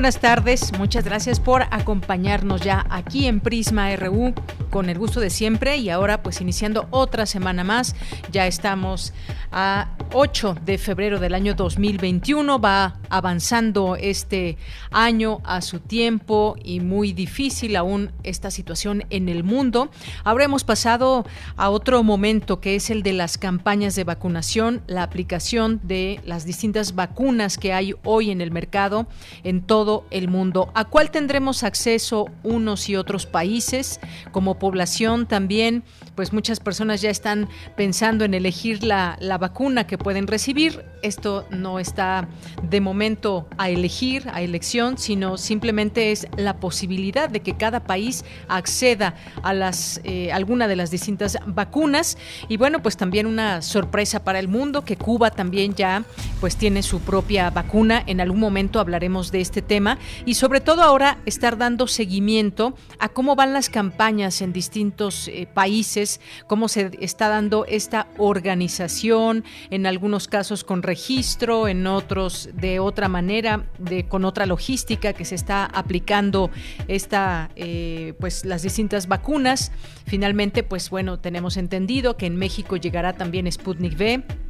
Buenas tardes, muchas gracias por acompañarnos ya aquí en Prisma RU con el gusto de siempre. Y ahora pues iniciando otra semana más, ya estamos a 8 de febrero del año 2021, va avanzando este año a su tiempo y muy difícil aún esta situación en el mundo. Ahora hemos pasado a otro momento que es el de las campañas de vacunación, la aplicación de las distintas vacunas que hay hoy en el mercado en todo el mundo. ¿A cuál tendremos acceso unos y otros países? Como población también, pues muchas personas ya están pensando en elegir la, la vacuna que pueden recibir. Esto no está de momento a elegir, a elección, sino simplemente es la posibilidad de que cada país acceda a las eh, alguna de las distintas vacunas y bueno, pues también una sorpresa para el mundo que Cuba también ya pues tiene su propia vacuna. En algún momento hablaremos de este tema y sobre todo ahora estar dando seguimiento a cómo van las campañas en distintos eh, países, cómo se está dando esta organización, en algunos casos con registro, en otros de otra manera, de, con otra logística que se está aplicando esta, eh, pues las distintas vacunas. Finalmente, pues bueno, tenemos entendido que en México llegará también Sputnik V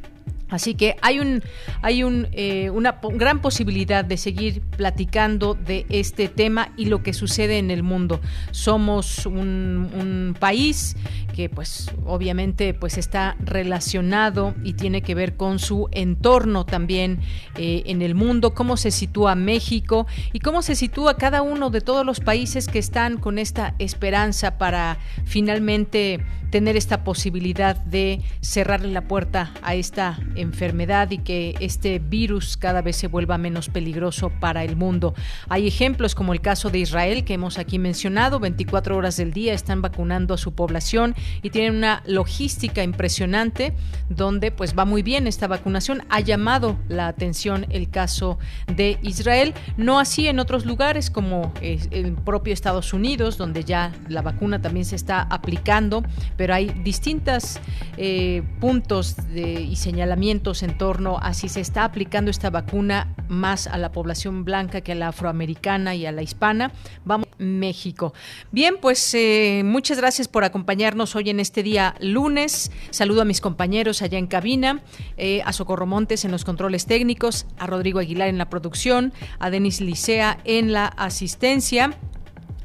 Así que hay un hay un, eh, una gran posibilidad de seguir platicando de este tema y lo que sucede en el mundo. Somos un, país que pues obviamente pues está relacionado y tiene que ver con su entorno también eh, en el mundo, cómo se sitúa México y cómo se sitúa cada uno de todos los países que están con esta esperanza para finalmente tener esta posibilidad de cerrarle la puerta a esta enfermedad y que este virus cada vez se vuelva menos peligroso para el mundo. Hay ejemplos como el caso de Israel que hemos aquí mencionado, 24 horas del día están vacunando a su población y tienen una logística impresionante donde pues va muy bien esta vacunación. Ha llamado la atención el caso de Israel, no así en otros lugares como el propio Estados Unidos donde ya la vacuna también se está aplicando, pero hay distintos eh, puntos y señalamientos en torno a si se está aplicando esta vacuna más a la población blanca que a la afroamericana y a la hispana. Vamos, México. Bien, pues eh, muchas gracias por acompañarnos hoy en este día lunes. Saludo a mis compañeros allá en cabina, eh, a Socorro Montes en los controles técnicos, a Rodrigo Aguilar en la producción, a Denis Licea en la asistencia.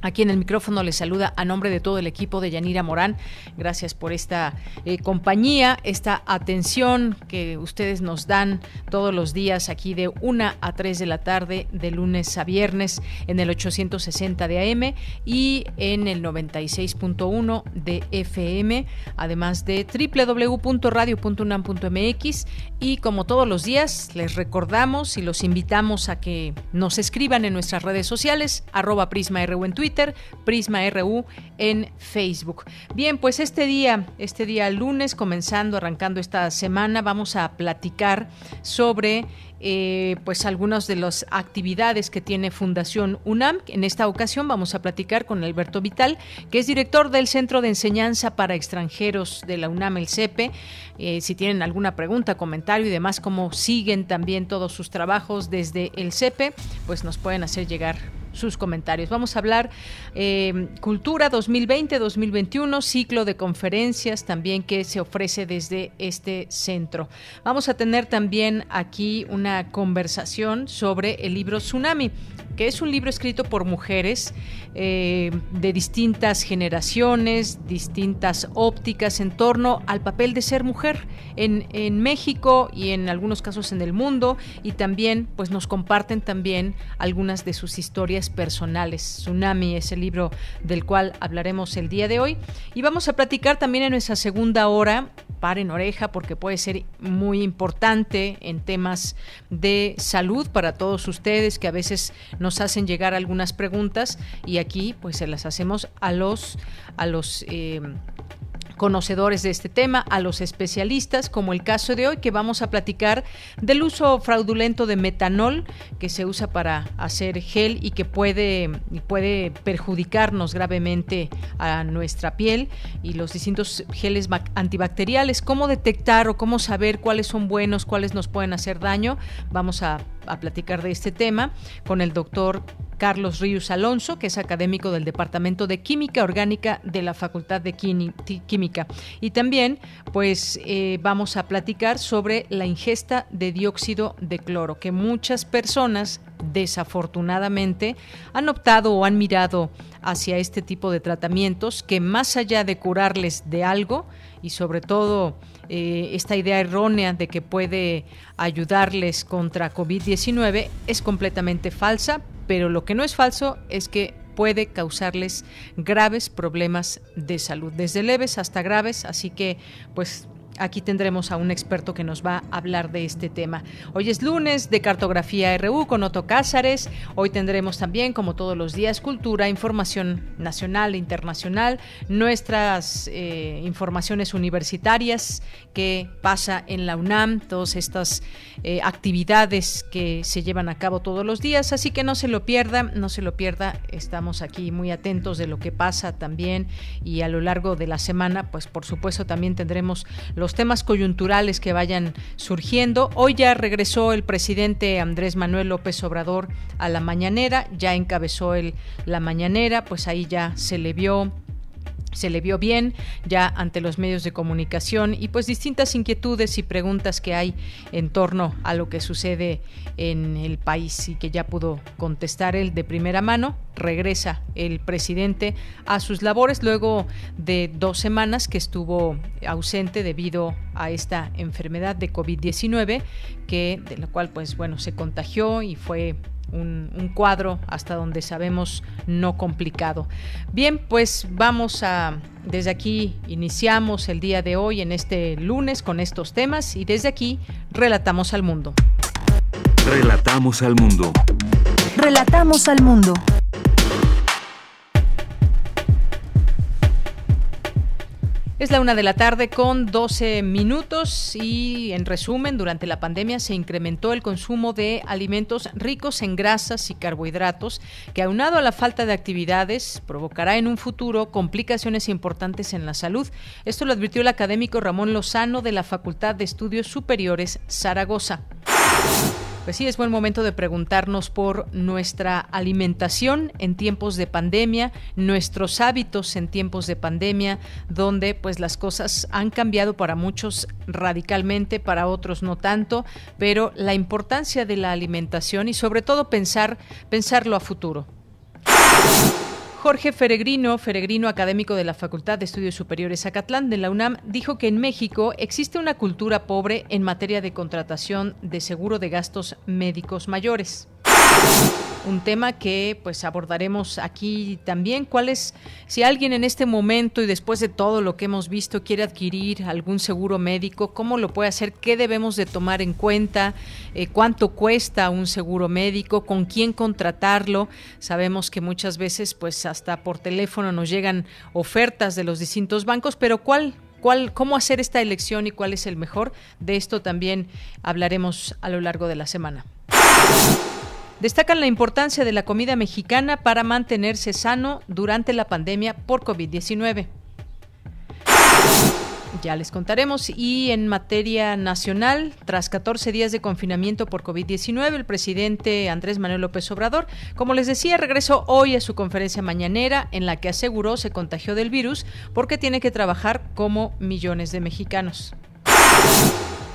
Aquí en el micrófono les saluda a nombre de todo el equipo de Yanira Morán. Gracias por esta eh, compañía, esta atención que ustedes nos dan todos los días aquí de 1 a 3 de la tarde, de lunes a viernes, en el 860 de AM y en el 96.1 de FM, además de www.radio.unam.mx. Y como todos los días, les recordamos y los invitamos a que nos escriban en nuestras redes sociales, arroba Prisma en Twitter Prisma RU en Facebook. Bien, pues este día, este día lunes, comenzando, arrancando esta semana, vamos a platicar sobre eh, pues algunas de las actividades que tiene Fundación UNAM. En esta ocasión vamos a platicar con Alberto Vital, que es director del Centro de Enseñanza para Extranjeros de la UNAM, el CEPE. Eh, si tienen alguna pregunta, comentario y demás, cómo siguen también todos sus trabajos desde el CEPE, pues nos pueden hacer llegar sus comentarios. Vamos a hablar eh, Cultura 2020-2021, ciclo de conferencias también que se ofrece desde este centro. Vamos a tener también aquí una conversación sobre el libro Tsunami que es un libro escrito por mujeres eh, de distintas generaciones, distintas ópticas en torno al papel de ser mujer en, en México y en algunos casos en el mundo. Y también pues nos comparten también algunas de sus historias personales. Tsunami es el libro del cual hablaremos el día de hoy. Y vamos a platicar también en nuestra segunda hora paren oreja porque puede ser muy importante en temas de salud para todos ustedes que a veces nos hacen llegar algunas preguntas. Y pues se las hacemos a los a los eh, conocedores de este tema, a los especialistas, como el caso de hoy, que vamos a platicar del uso fraudulento de metanol que se usa para hacer gel y que puede, puede perjudicarnos gravemente a nuestra piel y los distintos geles antibacteriales. ¿Cómo detectar o cómo saber cuáles son buenos, cuáles nos pueden hacer daño? Vamos a platicar de este tema con el doctor Carlos Ríos Alonso, que es académico del Departamento de Química Orgánica de la Facultad de Química. Y también, pues, eh, vamos a platicar sobre la ingesta de dióxido de cloro, que muchas personas, desafortunadamente, han optado o han mirado hacia este tipo de tratamientos que más allá de curarles de algo y sobre todo eh, esta idea errónea de que puede ayudarles contra COVID-19 es completamente falsa, pero lo que no es falso es que puede causarles graves problemas de salud, desde leves hasta graves, así que pues Aquí tendremos a un experto que nos va a hablar de este tema. Hoy es lunes de Cartografía RU con Otto Cázares. Hoy tendremos también, como todos los días, cultura, información nacional e internacional, nuestras eh, informaciones universitarias que pasa en la UNAM, todas estas eh, actividades que se llevan a cabo todos los días. Así que no se lo pierda, no se lo pierda. Estamos aquí muy atentos de lo que pasa también y a lo largo de la semana, pues por supuesto también tendremos los los temas coyunturales que vayan surgiendo. Hoy ya regresó el presidente Andrés Manuel López Obrador a la mañanera, ya encabezó el, la mañanera, pues ahí ya se le vio se le vio bien ya ante los medios de comunicación y pues distintas inquietudes y preguntas que hay en torno a lo que sucede en el país y que ya pudo contestar él de primera mano. Regresa el presidente a sus labores luego de dos semanas que estuvo ausente debido a esta enfermedad de COVID-19 que de la cual pues bueno se contagió y fue un, cuadro hasta donde sabemos no complicado. Bien, pues vamos a, desde aquí iniciamos el día de hoy en este lunes con estos temas y desde aquí relatamos al mundo. Relatamos al mundo. Relatamos al mundo. Es la una de la tarde con 12 minutos y en resumen, durante la pandemia se incrementó el consumo de alimentos ricos en grasas y carbohidratos que aunado a la falta de actividades provocará en un futuro complicaciones importantes en la salud. Esto lo advirtió el académico Ramón Lozano de la Facultad de Estudios Superiores Zaragoza. Pues sí, es buen momento de preguntarnos por nuestra alimentación en tiempos de pandemia, nuestros hábitos en tiempos de pandemia, donde pues las cosas han cambiado para muchos radicalmente, para otros no tanto, pero la importancia de la alimentación y sobre todo pensar pensarlo a futuro. Jorge Feregrino, Feregrino académico de la Facultad de Estudios Superiores Acatlán de la UNAM, dijo que en México existe una cultura pobre en materia de contratación de seguro de gastos médicos mayores un tema que pues abordaremos aquí también. ¿Cuál es, si alguien en este momento y después de todo lo que hemos visto quiere adquirir algún seguro médico, cómo lo puede hacer? ¿Qué debemos de tomar en cuenta? Eh, ¿Cuánto cuesta un seguro médico? ¿Con quién contratarlo? Sabemos que muchas veces pues hasta por teléfono nos llegan ofertas de los distintos bancos, pero ¿cuál, cuál, cómo hacer esta elección y cuál es el mejor. De esto también hablaremos a lo largo de la semana. Destacan la importancia de la comida mexicana para mantenerse sano durante la pandemia por COVID-19. Ya les contaremos. Y en materia nacional, tras 14 días de confinamiento por COVID-19, el presidente Andrés Manuel López Obrador, como les decía, regresó hoy a su conferencia mañanera en la que aseguró se contagió del virus porque tiene que trabajar como millones de mexicanos.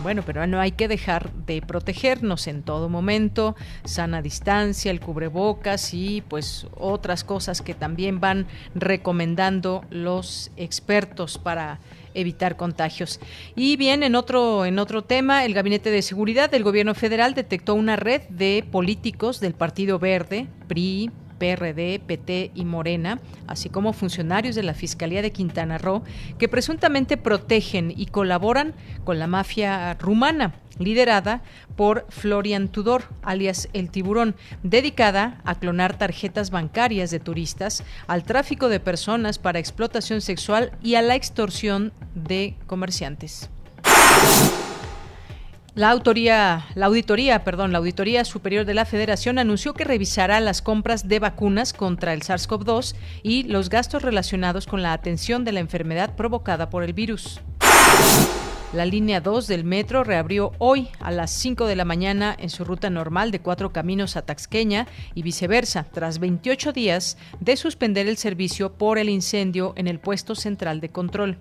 Bueno, pero no hay que dejar de protegernos en todo momento, sana distancia, el cubrebocas y pues otras cosas que también van recomendando los expertos para evitar contagios. Y bien, en otro, en otro tema, el Gabinete de Seguridad del Gobierno Federal detectó una red de políticos del Partido Verde, PRI, PRD, PT y Morena, así como funcionarios de la Fiscalía de Quintana Roo, que presuntamente protegen y colaboran con la mafia rumana, liderada por Florian Tudor, alias El Tiburón, dedicada a clonar tarjetas bancarias de turistas, al tráfico de personas para explotación sexual y a la extorsión de comerciantes. La, auditoría, perdón, la Auditoría Superior de la Federación anunció que revisará las compras de vacunas contra el SARS-CoV-2 y los gastos relacionados con la atención de la enfermedad provocada por el virus. La línea 2 del metro reabrió hoy a las 5 de la mañana en su ruta normal de cuatro caminos a Taxqueña y viceversa, tras 28 días de suspender el servicio por el incendio en el puesto central de control.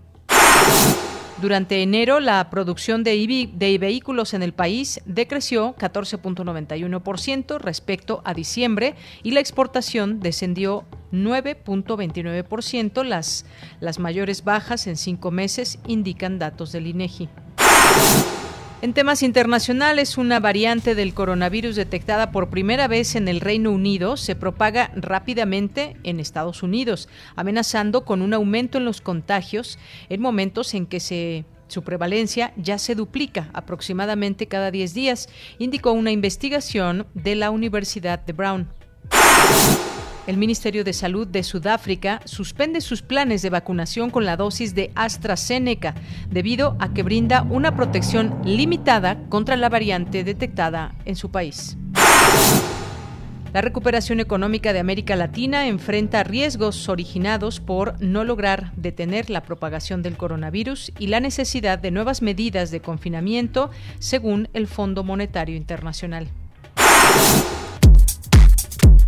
Durante enero, la producción de, vehículos en el país decreció 14.91% respecto a diciembre y la exportación descendió 9.29%. Las, las mayores bajas en cinco meses indican datos del INEGI. En temas internacionales, una variante del coronavirus detectada por primera vez en el Reino Unido se propaga rápidamente en Estados Unidos, amenazando con un aumento en los contagios en momentos en que su prevalencia ya se duplica aproximadamente cada 10 días, indicó una investigación de la Universidad de Brown. El Ministerio de Salud de Sudáfrica suspende sus planes de vacunación con la dosis de AstraZeneca debido a que brinda una protección limitada contra la variante detectada en su país. La recuperación económica de América Latina enfrenta riesgos originados por no lograr detener la propagación del coronavirus y la necesidad de nuevas medidas de confinamiento, según el Fondo Monetario Internacional.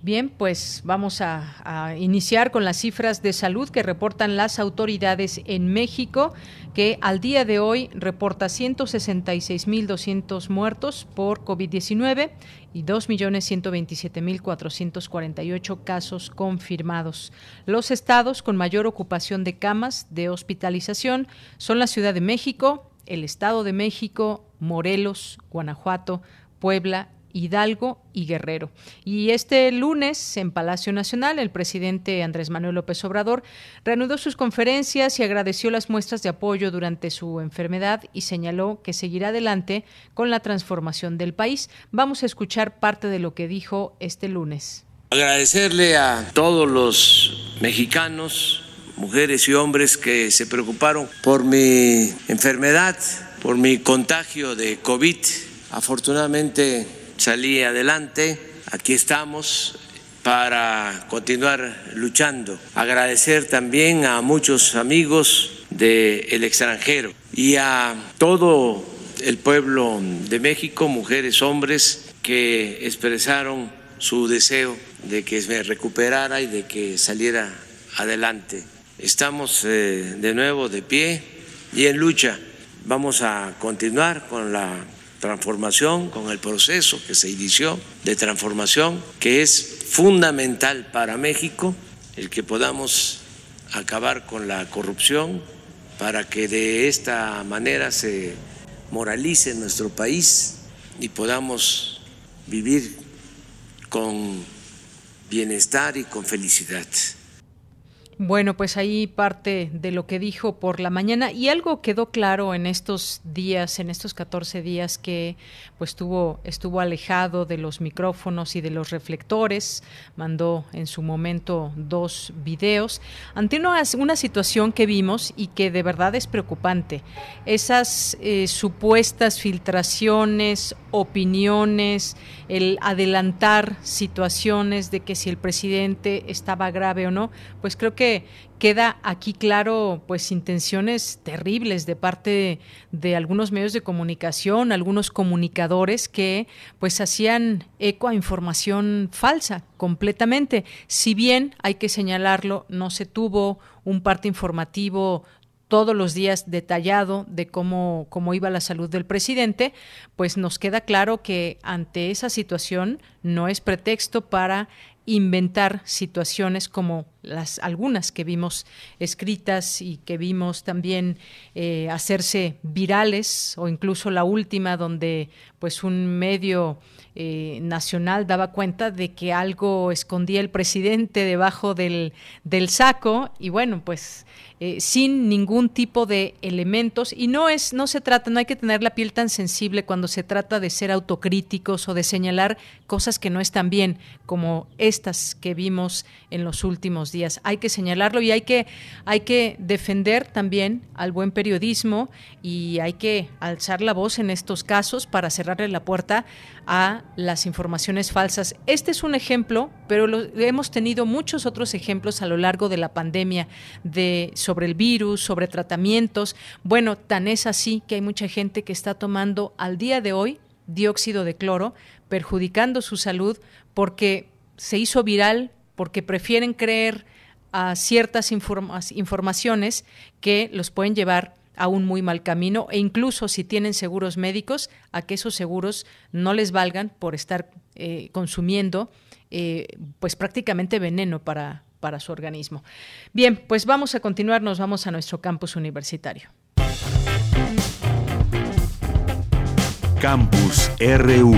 Bien, pues vamos a, iniciar con las cifras de salud que reportan las autoridades en México, que al día de hoy reporta 166.200 muertos por COVID-19 y 2.127.448 casos confirmados. Los estados con mayor ocupación de camas de hospitalización son la Ciudad de México, el Estado de México, Morelos, Guanajuato, Puebla Hidalgo y Guerrero. Y este lunes, en Palacio Nacional, el presidente Andrés Manuel López Obrador reanudó sus conferencias y agradeció las muestras de apoyo durante su enfermedad y señaló que seguirá adelante con la transformación del país. Vamos a escuchar parte de lo que dijo este lunes. Agradecerle a todos los mexicanos, mujeres y hombres que se preocuparon por mi enfermedad, por mi contagio de COVID. Afortunadamente salí adelante, aquí estamos para continuar luchando. Agradecer también a muchos amigos del extranjero y a todo el pueblo de México, mujeres, hombres, que expresaron su deseo de que me recuperara y de que saliera adelante. Estamos eh, de nuevo de pie y en lucha. Vamos a continuar con la transformación, con el proceso que se inició de transformación, que es fundamental para México, el que podamos acabar con la corrupción, para que de esta manera se moralice nuestro país y podamos vivir con bienestar y con felicidad. Bueno, pues ahí parte de lo que dijo por la mañana. Y algo quedó claro en estos días, en estos 14 días que pues estuvo, estuvo alejado de los micrófonos y de los reflectores, mandó en su momento dos videos. Ante una, una situación que vimos y que de verdad es preocupante. Esas eh, supuestas filtraciones, opiniones, el adelantar situaciones de que si el presidente estaba grave o no, pues creo que que queda aquí claro pues intenciones terribles de parte de algunos medios de comunicación, algunos comunicadores que pues hacían eco a información falsa completamente. Si bien hay que señalarlo, no se tuvo un parte informativo todos los días detallado de cómo, cómo iba la salud del presidente, pues nos queda claro que ante esa situación no es pretexto para inventar situaciones como las algunas que vimos escritas y que vimos también eh, hacerse virales o incluso la última donde pues un medio eh, nacional daba cuenta de que algo escondía el presidente debajo del, del saco y bueno pues eh, sin ningún tipo de elementos. Y no es no se trata no hay que tener la piel tan sensible cuando se trata de ser autocríticos o de señalar cosas que no están bien como estas que vimos en los últimos días hay que señalarlo y hay que hay que defender también al buen periodismo y hay que alzar la voz en estos casos para cerrarle la puerta a las informaciones falsas este es un ejemplo pero hemos tenido muchos otros ejemplos a lo largo de la pandemia de sobre el virus, sobre tratamientos. Bueno, tan es así que hay mucha gente que está tomando al día de hoy dióxido de cloro, perjudicando su salud porque se hizo viral, porque prefieren creer a ciertas informaciones que los pueden llevar a un muy mal camino e incluso si tienen seguros médicos, a que esos seguros no les valgan por estar eh, consumiendo eh, pues prácticamente veneno para, para su organismo. Bien, pues vamos a continuar, nos vamos a nuestro campus universitario. Campus RU.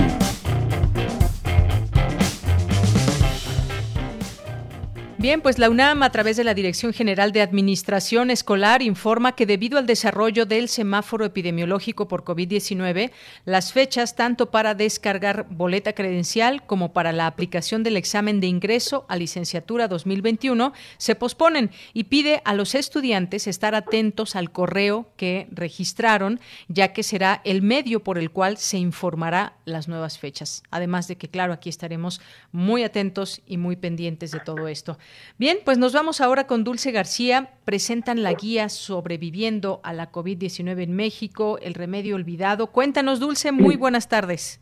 Bien, pues la UNAM, a través de la Dirección General de Administración Escolar, informa que debido al desarrollo del semáforo epidemiológico por COVID-19, las fechas tanto para descargar boleta credencial como para la aplicación del examen de ingreso a licenciatura 2021 se posponen y pide a los estudiantes estar atentos al correo que registraron, ya que será el medio por el cual se informará las nuevas fechas. Además de que, claro, aquí estaremos muy atentos y muy pendientes de todo esto. Bien, pues nos vamos ahora con Dulce García. Presentan la guía sobreviviendo a la COVID-19 en México, el remedio olvidado. Cuéntanos, Dulce, muy buenas tardes.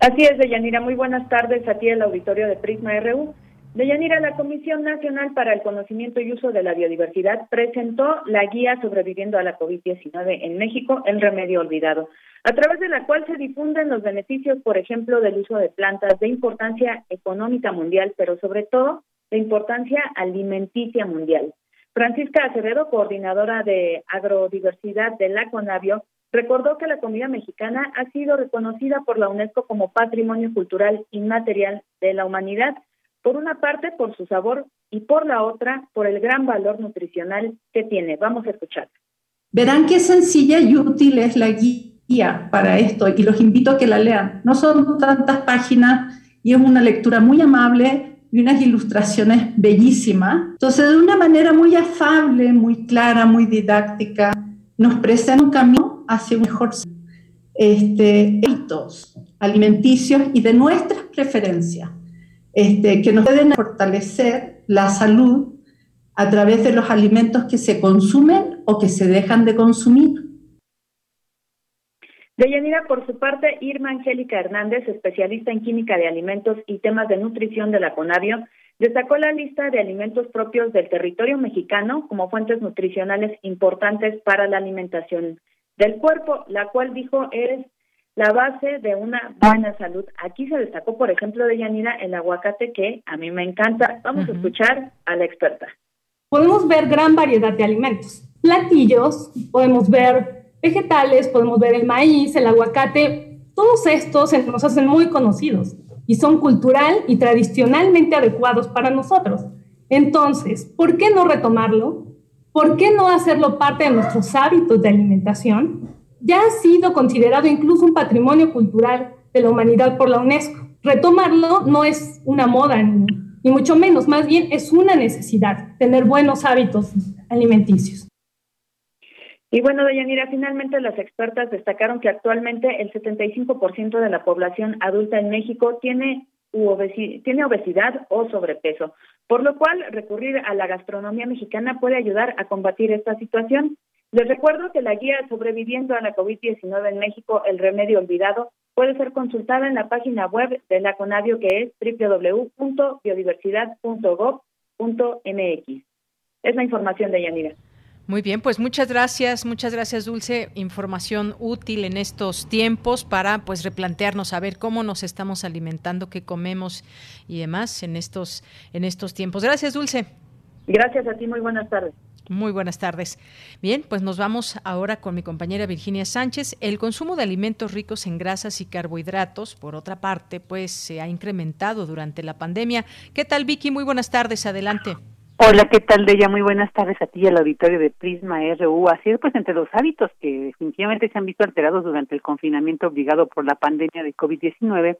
Así es, Deyanira, muy buenas tardes a ti, el auditorio de Prisma RU. Deyanira, la Comisión Nacional para el Conocimiento y Uso de la Biodiversidad presentó la guía sobreviviendo a la COVID-19 en México, el remedio olvidado, a través de la cual se difunden los beneficios, por ejemplo, del uso de plantas de importancia económica mundial, pero sobre todo de importancia alimenticia mundial. Francisca Acevedo, coordinadora de agrodiversidad de la CONAVIO, recordó que la comida mexicana ha sido reconocida por la UNESCO como Patrimonio Cultural Inmaterial de la Humanidad, por una parte por su sabor y por la otra por el gran valor nutricional que tiene. Vamos a escuchar. Verán qué sencilla y útil es la guía para esto y los invito a que la lean. No son tantas páginas y es una lectura muy amable y unas ilustraciones bellísimas. Entonces, de una manera muy afable, muy clara, muy didáctica, nos presenta un camino hacia un mejor este, hábitos alimenticios y de nuestras preferencias, este, que nos pueden fortalecer la salud a través de los alimentos que se consumen o que se dejan de consumir. Deyanira, por su parte, Irma Angélica Hernández, especialista en química de alimentos y temas de nutrición de la CONAVIO, destacó la lista de alimentos propios del territorio mexicano como fuentes nutricionales importantes para la alimentación del cuerpo, la cual dijo es la base de una buena salud. Aquí se destacó, por ejemplo, de Yanira, el aguacate, que a mí me encanta. Vamos a escuchar a la experta. Podemos ver gran variedad de alimentos. Platillos, podemos ver vegetales, podemos ver el maíz, el aguacate, todos estos nos hacen muy conocidos y son cultural y tradicionalmente adecuados para nosotros. Entonces, ¿por qué no retomarlo? ¿Por qué no hacerlo parte de nuestros hábitos de alimentación? Ya ha sido considerado incluso un patrimonio cultural de la humanidad por la UNESCO. Retomarlo no es una moda ni, ni mucho menos, más bien es una necesidad, tener buenos hábitos alimenticios. Y bueno, Deyanira, finalmente las expertas destacaron que actualmente el 75% de la población adulta en México tiene tiene obesidad o sobrepeso, por lo cual recurrir a la gastronomía mexicana puede ayudar a combatir esta situación. Les recuerdo que la guía Sobreviviendo a la COVID-19 en México, el remedio olvidado, puede ser consultada en la página web de la CONAVIO que es www.biodiversidad.gov.mx. Es la información de Yanira. Muy bien, pues muchas gracias, muchas gracias Dulce, información útil en estos tiempos para pues replantearnos a ver cómo nos estamos alimentando, qué comemos y demás en estos en estos tiempos. Gracias Dulce. Gracias a ti, muy buenas tardes. Muy buenas tardes. Bien, pues nos vamos ahora con mi compañera Virginia Sánchez. El consumo de alimentos ricos en grasas y carbohidratos, por otra parte, pues se ha incrementado durante la pandemia. ¿Qué tal Vicky? Muy buenas tardes, adelante. Hola, ¿qué tal, Deya? Muy buenas tardes a ti y al auditorio de Prisma RU. Así es, pues entre los hábitos que definitivamente se han visto alterados durante el confinamiento obligado por la pandemia de COVID-19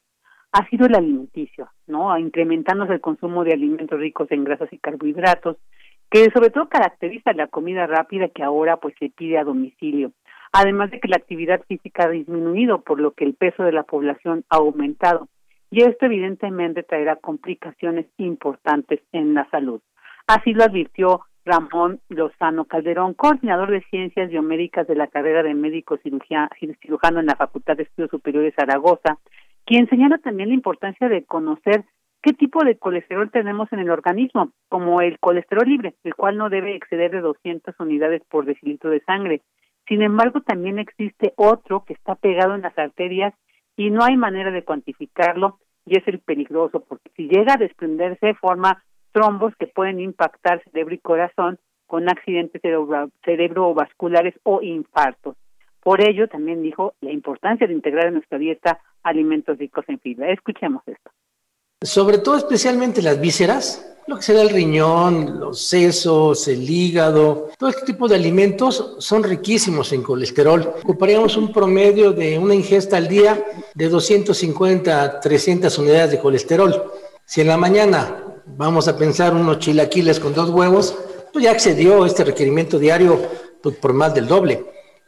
ha sido el alimenticio, ¿no? Incrementándose el consumo de alimentos ricos en grasas y carbohidratos, que sobre todo caracteriza la comida rápida que ahora pues se pide a domicilio. Además de que la actividad física ha disminuido, por lo que el peso de la población ha aumentado. Y esto evidentemente traerá complicaciones importantes en la salud. Así lo advirtió Ramón Lozano Calderón, coordinador de Ciencias Biomédicas de la carrera de médico cirujano en la Facultad de Estudios Superiores Zaragoza, quien señala también la importancia de conocer qué tipo de colesterol tenemos en el organismo, como el colesterol libre, el cual no debe exceder de 200 unidades por decilitro de sangre. Sin embargo, también existe otro que está pegado en las arterias y no hay manera de cuantificarlo y es el peligroso, porque si llega a desprenderse forma trombos que pueden impactar cerebro y corazón con accidentes cerebrovasculares o infartos. Por ello, también dijo la importancia de integrar en nuestra dieta alimentos ricos en fibra. Escuchemos esto. Sobre todo, especialmente las vísceras, lo que será el riñón, los sesos, el hígado, todo este tipo de alimentos son riquísimos en colesterol. Ocuparíamos un promedio de una ingesta al día de 250 a 300 unidades de colesterol. Si en la mañana vamos a pensar unos chilaquiles con dos huevos, pues ya excedió este requerimiento diario pues, por más del doble.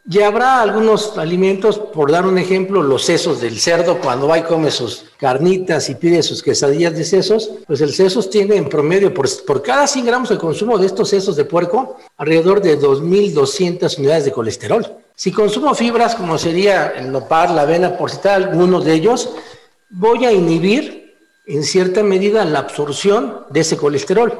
Y habrá algunos alimentos, por dar un ejemplo, los sesos del cerdo, cuando va y come sus carnitas y pide sus quesadillas de sesos, pues el sesos tiene en promedio, por, por cada 100 gramos de consumo de estos sesos de puerco, alrededor de 2.200 unidades de colesterol. Si consumo fibras, como sería el nopal, la avena, por citar algunos de ellos, voy a inhibir en cierta medida la absorción de ese colesterol.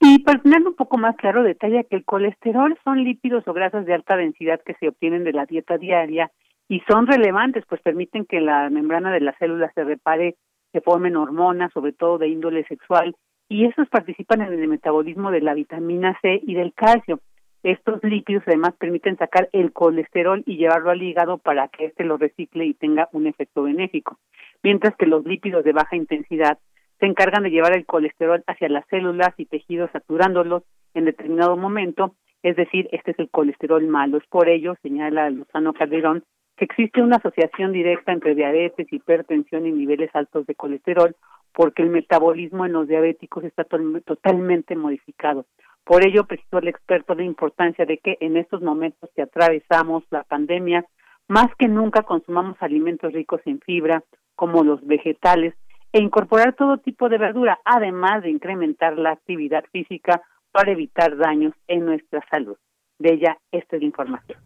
Y para tener un poco más claro, detalla que el colesterol son lípidos o grasas de alta densidad que se obtienen de la dieta diaria y son relevantes, pues permiten que la membrana de las células se repare, se formen hormonas, sobre todo de índole sexual, y esos participan en el metabolismo de la vitamina C y del calcio. Estos lípidos además permiten sacar el colesterol y llevarlo al hígado para que éste lo recicle y tenga un efecto benéfico mientras que los lípidos de baja intensidad se encargan de llevar el colesterol hacia las células y tejidos saturándolos en determinado momento, es decir, este es el colesterol malo. Es por ello, señala Luzano Calderón, que existe una asociación directa entre diabetes, hipertensión y niveles altos de colesterol, porque el metabolismo en los diabéticos está totalmente modificado. Por ello, precisó el experto la importancia de que en estos momentos que atravesamos la pandemia, más que nunca consumamos alimentos ricos en fibra, como los vegetales, e incorporar todo tipo de verdura, además de incrementar la actividad física para evitar daños en nuestra salud. De ella, esta es la información.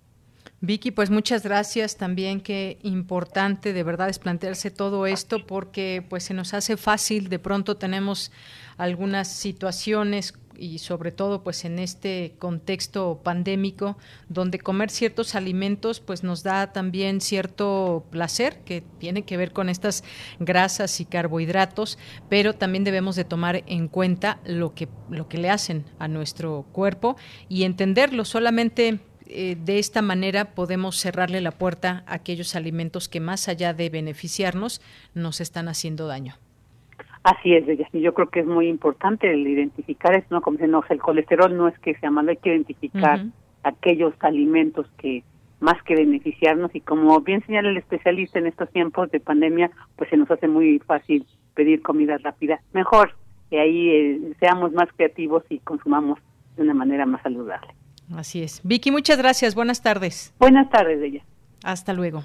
Vicky, pues muchas gracias también, qué importante de verdad es plantearse todo esto porque pues se nos hace fácil, de pronto tenemos algunas situaciones y sobre todo pues en este contexto pandémico donde comer ciertos alimentos pues nos da también cierto placer que tiene que ver con estas grasas y carbohidratos, pero también debemos de tomar en cuenta lo que lo que le hacen a nuestro cuerpo y entenderlo solamente eh, de esta manera podemos cerrarle la puerta a aquellos alimentos que más allá de beneficiarnos nos están haciendo daño. Así es, y yo creo que es muy importante el identificar eso, ¿no? Como se no, el colesterol no es que sea malo, hay que identificar aquellos alimentos que más que beneficiarnos y como bien señala el especialista en estos tiempos de pandemia, pues se nos hace muy fácil pedir comida rápida. Mejor que ahí eh, seamos más creativos y consumamos de una manera más saludable. Así es. Vicky, muchas gracias. Buenas tardes. Buenas tardes, ella. Hasta luego.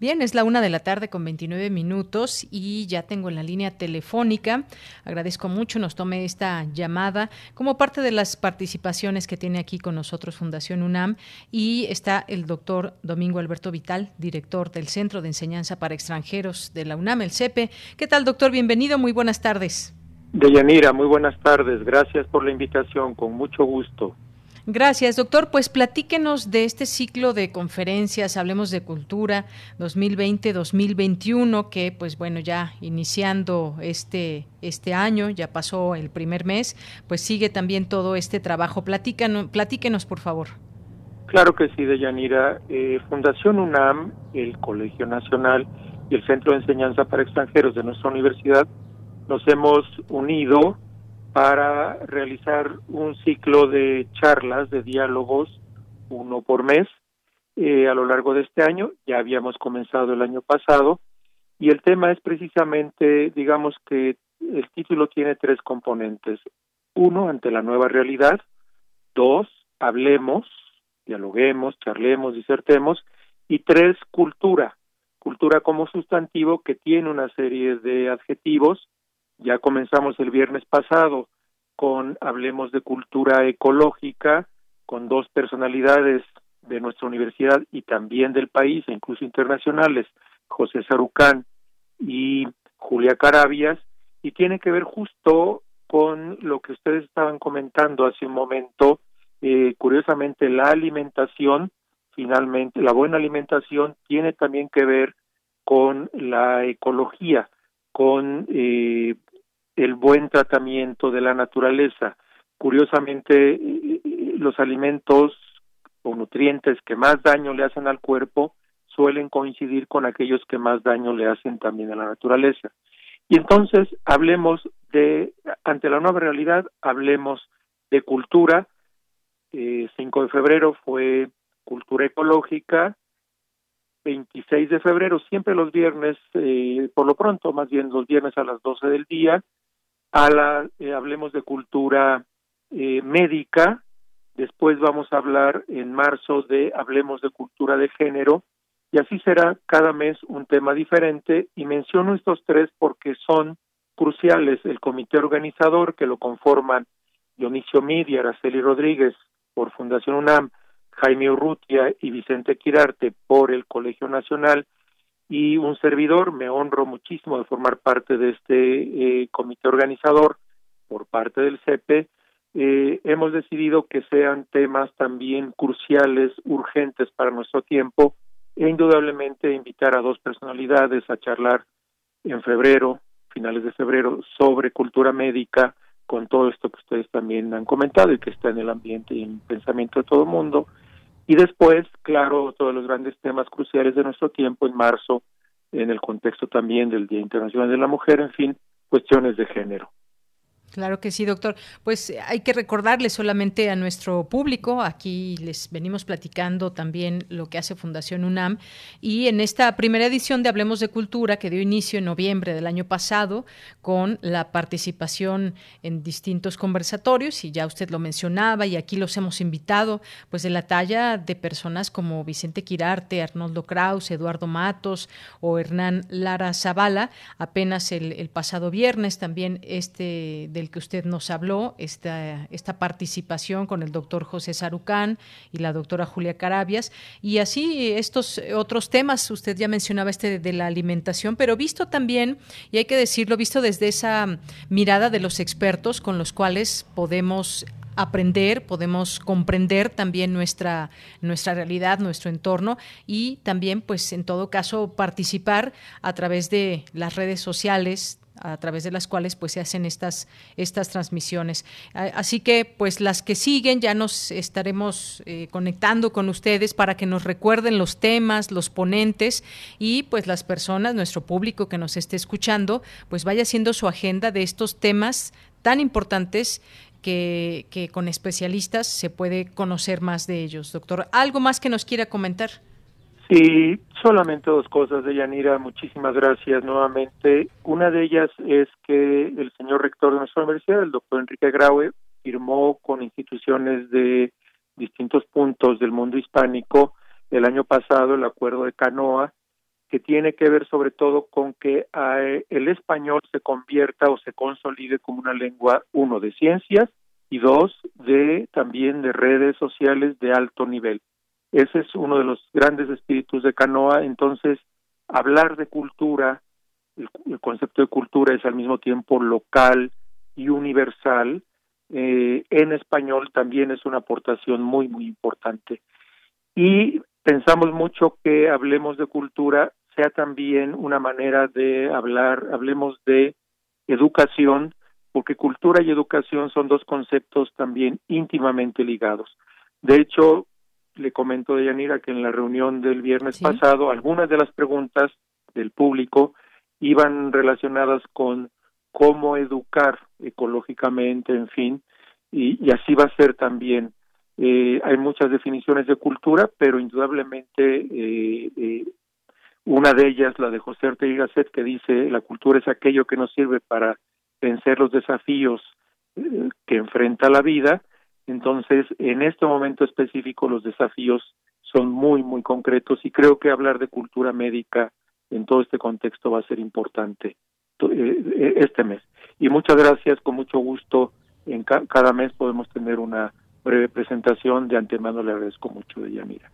Bien, es la una de la tarde con 29 minutos y ya tengo en la línea telefónica. Agradezco mucho nos tome esta llamada como parte de las participaciones que tiene aquí con nosotros Fundación UNAM y está el doctor Domingo Alberto Vital, director del Centro de Enseñanza para Extranjeros de la UNAM, el CEPE. ¿Qué tal, doctor? Bienvenido, muy buenas tardes. Deyanira, muy buenas tardes. Gracias por la invitación, con mucho gusto. Gracias, doctor. Pues platíquenos de este ciclo de conferencias, hablemos de cultura 2020-2021, que pues bueno, ya iniciando este, este año, ya pasó el primer mes, pues sigue también todo este trabajo. Platícanos, platíquenos, por favor. Claro que sí, Deyanira. Eh, Fundación UNAM, el Colegio Nacional y el Centro de Enseñanza para Extranjeros de nuestra universidad nos hemos unido para realizar un ciclo de charlas, de diálogos, uno por mes, eh, a lo largo de este año. Ya habíamos comenzado el año pasado y el tema es precisamente, digamos que el título tiene tres componentes. Uno, ante la nueva realidad. Dos, hablemos, dialoguemos, charlemos, disertemos. Y tres, cultura. Cultura como sustantivo que tiene una serie de adjetivos ya comenzamos el viernes pasado con Hablemos de Cultura Ecológica, con dos personalidades de nuestra universidad y también del país, e incluso internacionales, José Sarucán y Julia Carabias, y tiene que ver justo con lo que ustedes estaban comentando hace un momento, eh, curiosamente la alimentación, finalmente, la buena alimentación tiene también que ver con la ecología, con eh, el buen tratamiento de la naturaleza. Curiosamente, los alimentos o nutrientes que más daño le hacen al cuerpo suelen coincidir con aquellos que más daño le hacen también a la naturaleza. Y entonces hablemos de, ante la nueva realidad, hablemos de cultura. Eh, 5 de febrero fue cultura ecológica. 26 de febrero, siempre los viernes, eh, por lo pronto, más bien los viernes a las 12 del día, a la, eh, hablemos de cultura eh, médica, después vamos a hablar en marzo de hablemos de cultura de género, y así será cada mes un tema diferente, y menciono estos tres porque son cruciales. El comité organizador, que lo conforman Dionisio Mid y Araceli Rodríguez por Fundación UNAM, Jaime Urrutia y Vicente Quirarte por el Colegio Nacional, y un servidor. Me honro muchísimo de formar parte de este eh, comité organizador por parte del CEPE. Eh, hemos decidido que sean temas también cruciales, urgentes para nuestro tiempo e indudablemente invitar a dos personalidades a charlar en febrero, finales de febrero, sobre cultura médica, con todo esto que ustedes también han comentado y que está en el ambiente y en el pensamiento de todo el mundo y después, claro, todos los grandes temas cruciales de nuestro tiempo en marzo, en el contexto también del Día Internacional de la Mujer, en fin, cuestiones de género. Claro que sí, doctor. Pues eh, hay que recordarle solamente a nuestro público, aquí les venimos platicando también lo que hace Fundación UNAM y en esta primera edición de Hablemos de Cultura que dio inicio en noviembre del año pasado con la participación en distintos conversatorios y ya usted lo mencionaba y aquí los hemos invitado pues de la talla de personas como Vicente Quirarte, Arnoldo Kraus, Eduardo Matos o Hernán Lara Zavala, apenas el, el pasado viernes también este del que usted nos habló, esta, esta participación con el doctor José Sarucán y la doctora Julia Carabias, y así estos otros temas, usted ya mencionaba este de la alimentación, pero visto también, y hay que decirlo, visto desde esa mirada de los expertos con los cuales podemos aprender, podemos comprender también nuestra, nuestra realidad, nuestro entorno y también, pues, en todo caso, participar a través de las redes sociales, a través de las cuales pues se hacen estas estas transmisiones. Así que pues las que siguen ya nos estaremos eh, conectando con ustedes para que nos recuerden los temas los ponentes y pues las personas nuestro público que nos esté escuchando pues vaya haciendo su agenda de estos temas tan importantes que, que con especialistas se puede conocer más de ellos. Doctor algo más que nos quiera comentar Sí, solamente dos cosas de Yanira. Muchísimas gracias nuevamente. Una de ellas es que el señor rector de nuestra universidad, el doctor Enrique Graue, firmó con instituciones de distintos puntos del mundo hispánico el año pasado el acuerdo de Canoa, que tiene que ver sobre todo con que eh, el español se convierta o se consolide como una lengua, uno, de ciencias y dos, de también de redes sociales de alto nivel. Ese es uno de los grandes espíritus de Canoa. Entonces, hablar de cultura, el, concepto de cultura es al mismo tiempo local y universal. Eh, en español también es una aportación muy, muy importante. Y pensamos mucho que hablemos de cultura sea también una manera de hablar, hablemos de educación, porque cultura y educación son dos conceptos también íntimamente ligados. De hecho, le comento de Yanira que en la reunión del viernes pasado algunas de las preguntas del público iban relacionadas con cómo educar ecológicamente, en fin, y, así va a ser también. Eh, hay muchas definiciones de cultura, pero indudablemente eh, eh, una de ellas, la de José Ortega Gasset, que dice la cultura es aquello que nos sirve para vencer los desafíos que enfrenta la vida, entonces, en este momento específico, los desafíos son muy, muy concretos y creo que hablar de cultura médica en todo este contexto va a ser importante eh, eh, este mes. Y muchas gracias, con mucho gusto. En cada mes podemos tener una breve presentación. De antemano le agradezco mucho, de Yanira.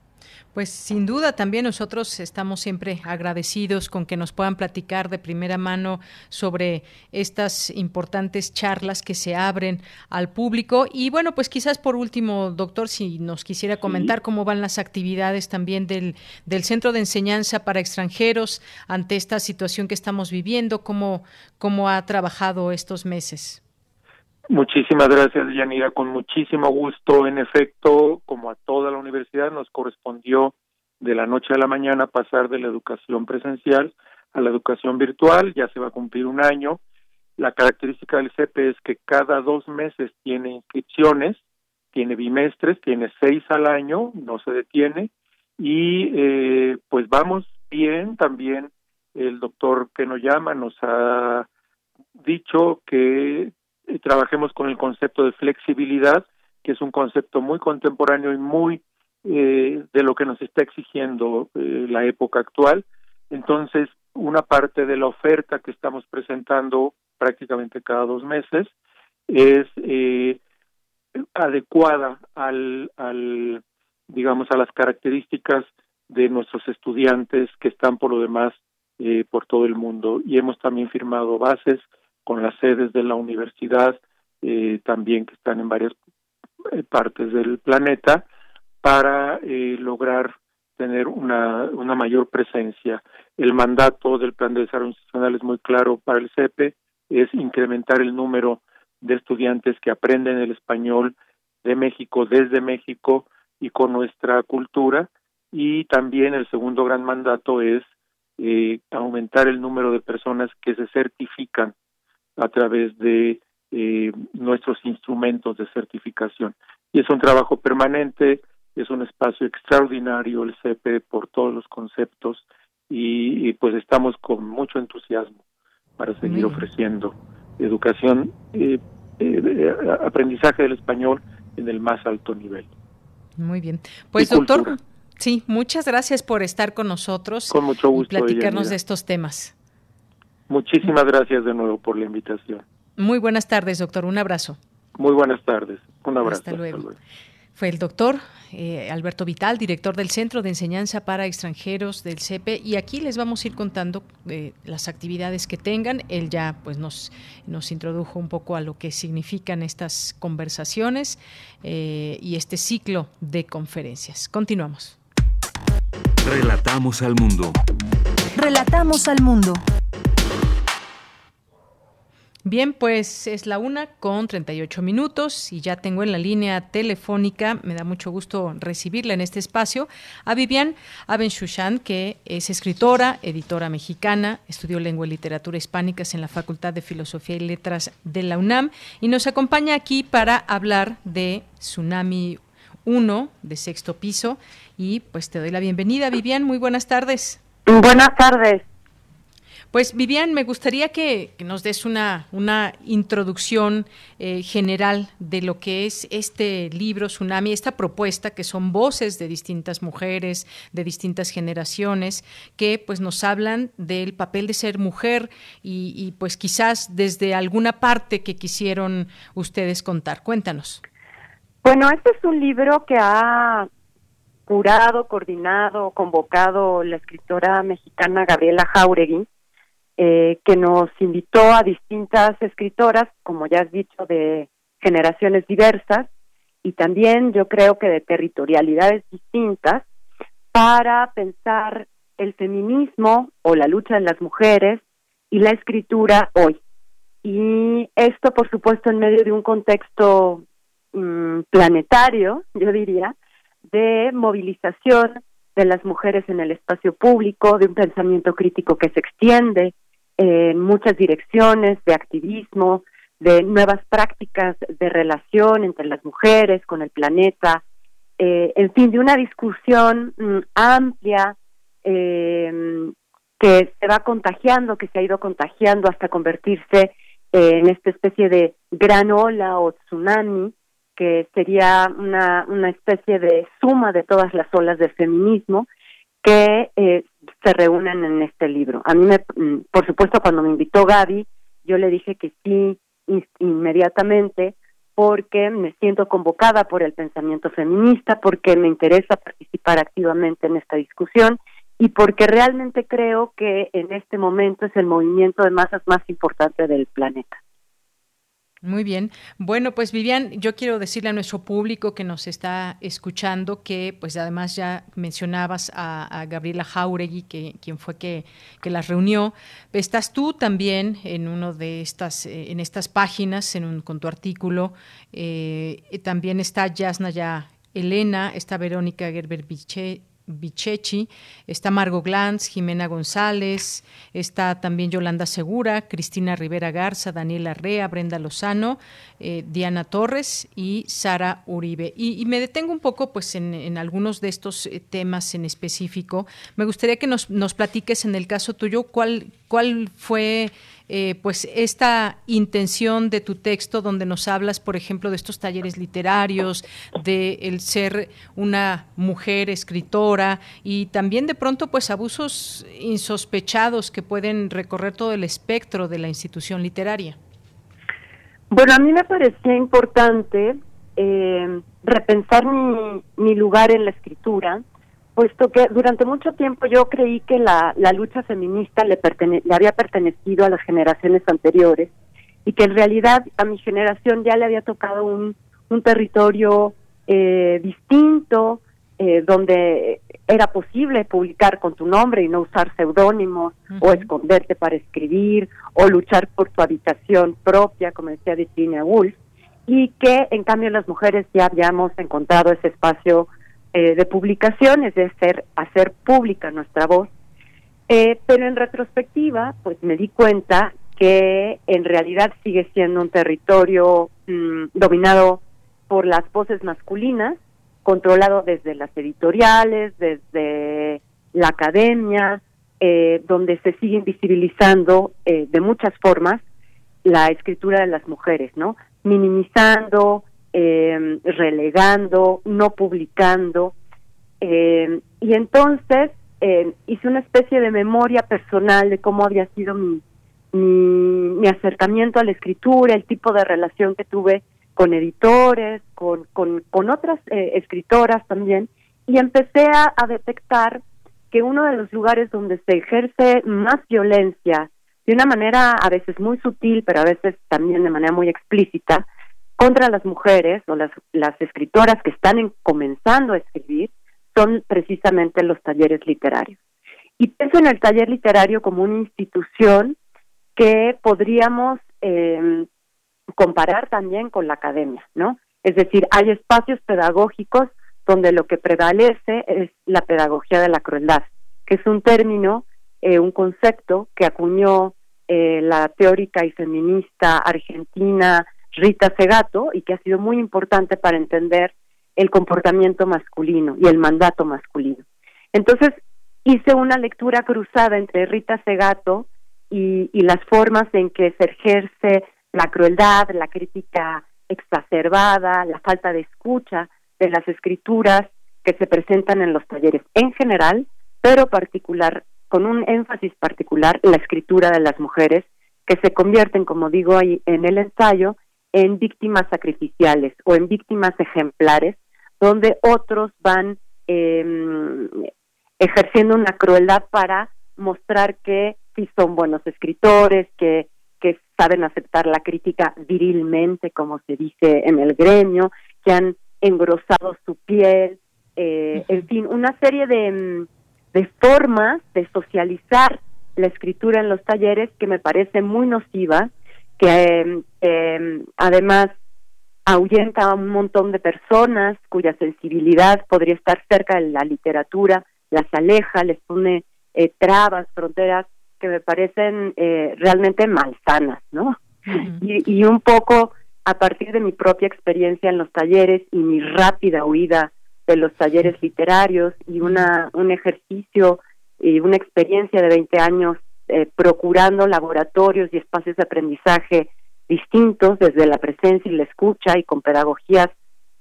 Pues sin duda también nosotros estamos siempre agradecidos con que nos puedan platicar de primera mano sobre estas importantes charlas que se abren al público. Y bueno, pues quizás por último, doctor, si nos quisiera comentar cómo van las actividades también del, del Centro de Enseñanza para Extranjeros ante esta situación que estamos viviendo, cómo, cómo ha trabajado estos meses. Muchísimas gracias, Yanira. Con muchísimo gusto. En efecto, como a toda la universidad, nos correspondió de la noche a la mañana pasar de la educación presencial a la educación virtual. Ya se va a cumplir un año. La característica del CEPE es que cada dos meses tiene inscripciones, tiene bimestres, tiene seis al año, no se detiene. Y eh, pues vamos bien. También el doctor que nos llama nos ha dicho que trabajemos con el concepto de flexibilidad, que es un concepto muy contemporáneo y muy eh, de lo que nos está exigiendo eh, la época actual. Entonces, una parte de la oferta que estamos presentando prácticamente cada dos meses es eh, adecuada al, al, digamos, a las características de nuestros estudiantes que están por lo demás eh, por todo el mundo. Y hemos también firmado bases con las sedes de la universidad eh, también que están en varias eh, partes del planeta para eh, lograr tener una, una mayor presencia. El mandato del Plan de Desarrollo Institucional es muy claro para el CEPE, es incrementar el número de estudiantes que aprenden el español de México, desde México y con nuestra cultura. Y también el segundo gran mandato es eh, aumentar el número de personas que se certifican a través de eh, nuestros instrumentos de certificación. Y es un trabajo permanente, es un espacio extraordinario el CP por todos los conceptos y, pues estamos con mucho entusiasmo para seguir ofreciendo educación, eh, eh, aprendizaje del español en el más alto nivel. Muy bien. Pues doctor, sí, muchas gracias por estar con nosotros con mucho gusto, y platicarnos de estos temas. Muchísimas gracias de nuevo por la invitación. Muy buenas tardes, doctor. Un abrazo. Muy buenas tardes. Un abrazo. Hasta luego. Fue el doctor eh, Alberto Vital, director del Centro de Enseñanza para Extranjeros del CEPE, y aquí les vamos a ir contando eh, las actividades que tengan. Él ya pues nos, nos introdujo un poco a lo que significan estas conversaciones eh, y este ciclo de conferencias. Continuamos. Relatamos al mundo. Relatamos al mundo. Bien, pues es la una con 38 minutos y ya tengo en la línea telefónica, me da mucho gusto recibirla en este espacio, a Vivian Abenshushan, que es escritora, editora mexicana, estudió lengua y literatura hispánicas en la Facultad de Filosofía y Letras de la UNAM y nos acompaña aquí para hablar de Tsunami 1 de sexto piso y pues te doy la bienvenida, Vivian. Muy buenas tardes. Buenas tardes. Pues Vivian, me gustaría que, nos des una, una introducción eh, general de lo que es este libro Tsunami, esta propuesta que son voces de distintas mujeres, de distintas generaciones, que pues nos hablan del papel de ser mujer y, y pues quizás desde alguna parte que quisieron ustedes contar. Cuéntanos. Bueno, este es un libro que ha curado, coordinado, convocado la escritora mexicana Gabriela Jauregui eh, que nos invitó a distintas escritoras, como ya has dicho, de generaciones diversas y también yo creo que de territorialidades distintas para pensar el feminismo o la lucha de las mujeres y la escritura hoy. Y esto, por supuesto, en medio de un contexto mm, planetario, yo diría, de movilización de las mujeres en el espacio público, de un pensamiento crítico que se extiende, en muchas direcciones de activismo, de nuevas prácticas de relación entre las mujeres con el planeta, eh, en fin, de una discusión mm, amplia eh, que se va contagiando, que se ha ido contagiando hasta convertirse en esta especie de gran ola o tsunami, que sería una, una especie de suma de todas las olas del feminismo que eh, se reúnen en este libro. A mí, me, mm, por supuesto, cuando me invitó Gaby, yo le dije que sí inmediatamente porque me siento convocada por el pensamiento feminista, porque me interesa participar activamente en esta discusión y porque realmente creo que en este momento es el movimiento de masas más importante del planeta. Muy bien. Bueno, pues Vivian, yo quiero decirle a nuestro público que nos está escuchando que, pues además ya mencionabas a, Gabriela Jauregui, que quien fue que, que las reunió. Estás tú también en uno de estas, eh, en estas páginas, en un, con tu artículo. Eh, también está Yasna ya Elena, está Verónica Gerber Bichechi, está Margo Glantz, Jimena González, está también Yolanda Segura, Cristina Rivera Garza, Daniela Rea, Brenda Lozano, eh, Diana Torres y Sara Uribe. Y, me detengo un poco pues en, algunos de estos eh, temas en específico. Me gustaría que nos, nos platiques en el caso tuyo cuál, cuál fue eh, pues esta intención de tu texto donde nos hablas, por ejemplo, de estos talleres literarios, de el ser una mujer escritora y también de pronto pues abusos insospechados que pueden recorrer todo el espectro de la institución literaria. Bueno, a mí me parecía importante eh, repensar mi, mi lugar en la escritura puesto que durante mucho tiempo yo creí que la, la lucha feminista le, le había pertenecido a las generaciones anteriores y que en realidad a mi generación ya le había tocado un, un territorio eh, distinto, eh, donde era posible publicar con tu nombre y no usar seudónimos o esconderte para escribir o luchar por tu habitación propia, como decía Virginia Woolf, y que en cambio las mujeres ya habíamos encontrado ese espacio eh, de publicaciones, de ser, hacer pública nuestra voz. Eh, pero en retrospectiva, pues me di cuenta que en realidad sigue siendo un territorio mm, dominado por las voces masculinas, controlado desde las editoriales, desde la academia, eh, donde se sigue invisibilizando de muchas formas la escritura de las mujeres, ¿no? Minimizando, eh, relegando, no publicando. Eh, y entonces eh, hice una especie de memoria personal de cómo había sido mi, mi, acercamiento a la escritura, el tipo de relación que tuve con editores, con, otras eh, escritoras también, y empecé a detectar que uno de los lugares donde se ejerce más violencia, de una manera a veces muy sutil, pero a veces también de manera muy explícita, contra las mujeres o las, escritoras que están comenzando a escribir son precisamente los talleres literarios. Y pienso en el taller literario como una institución que podríamos eh, comparar también con la academia, ¿no? Es decir, hay espacios pedagógicos donde lo que prevalece es la pedagogía de la crueldad, que es un término, eh, un concepto que acuñó eh, la teórica y feminista argentina Rita Segato y que ha sido muy importante para entender el comportamiento masculino y el mandato masculino. Entonces, hice una lectura cruzada entre Rita Segato y, las formas en que se ejerce la crueldad, la crítica exacerbada, la falta de escucha de las escrituras que se presentan en los talleres en general, pero particular, con un énfasis particular, la escritura de las mujeres, que se convierten, como digo ahí en el ensayo, en víctimas sacrificiales o en víctimas ejemplares, donde otros van eh, ejerciendo una crueldad para mostrar que sí son buenos escritores, que, que saben aceptar la crítica virilmente, como se dice en el gremio, que han engrosado su piel, eh, en fin, una serie de, mm, de formas de socializar la escritura en los talleres que me parece muy nociva, que eh, además ahuyenta a un montón de personas cuya sensibilidad podría estar cerca de la literatura, las aleja, les pone eh, trabas, fronteras que me parecen eh, realmente malsanas, ¿no? y, y un poco a partir de mi propia experiencia en los talleres y mi rápida huida de los talleres literarios y una un ejercicio y una experiencia de 20 años eh, procurando laboratorios y espacios de aprendizaje distintos desde la presencia y la escucha y con pedagogías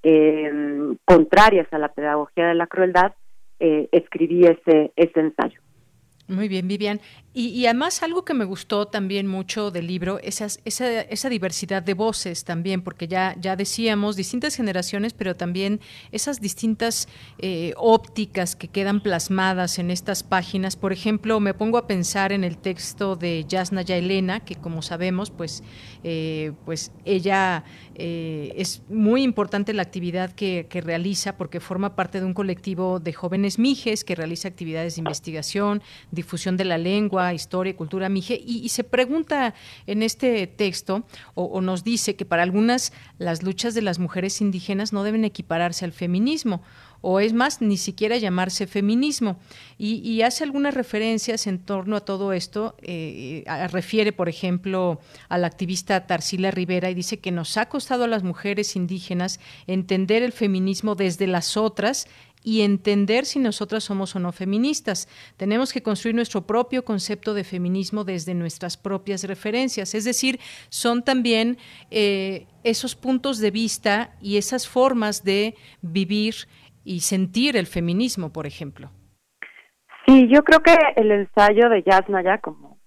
eh, contrarias a la pedagogía de la crueldad, eh, escribí ese, ese ensayo. Muy bien, Vivian. Y, además algo que me gustó también mucho del libro, esas, esa, esa, diversidad de voces también, porque ya, ya decíamos, distintas generaciones, pero también esas distintas eh, ópticas que quedan plasmadas en estas páginas. Por ejemplo, me pongo a pensar en el texto de Yasnaya Elena, que como sabemos, pues, eh, pues ella eh, es muy importante la actividad que, que realiza porque forma parte de un colectivo de jóvenes mijes que realiza actividades de investigación, difusión de la lengua, historia y cultura mije, y, se pregunta en este texto, o, nos dice que para algunas las luchas de las mujeres indígenas no deben equipararse al feminismo, o es más, ni siquiera llamarse feminismo. Y, hace algunas referencias en torno a todo esto. Eh, refiere, por ejemplo, a la activista Tarsila Rivera y dice que nos ha costado a las mujeres indígenas entender el feminismo desde las otras y entender si nosotras somos o no feministas. Tenemos que construir nuestro propio concepto de feminismo desde nuestras propias referencias. Es decir, son también eh, esos puntos de vista y esas formas de vivir y sentir el feminismo, por ejemplo. Sí, yo creo que el ensayo de Yasnaya, como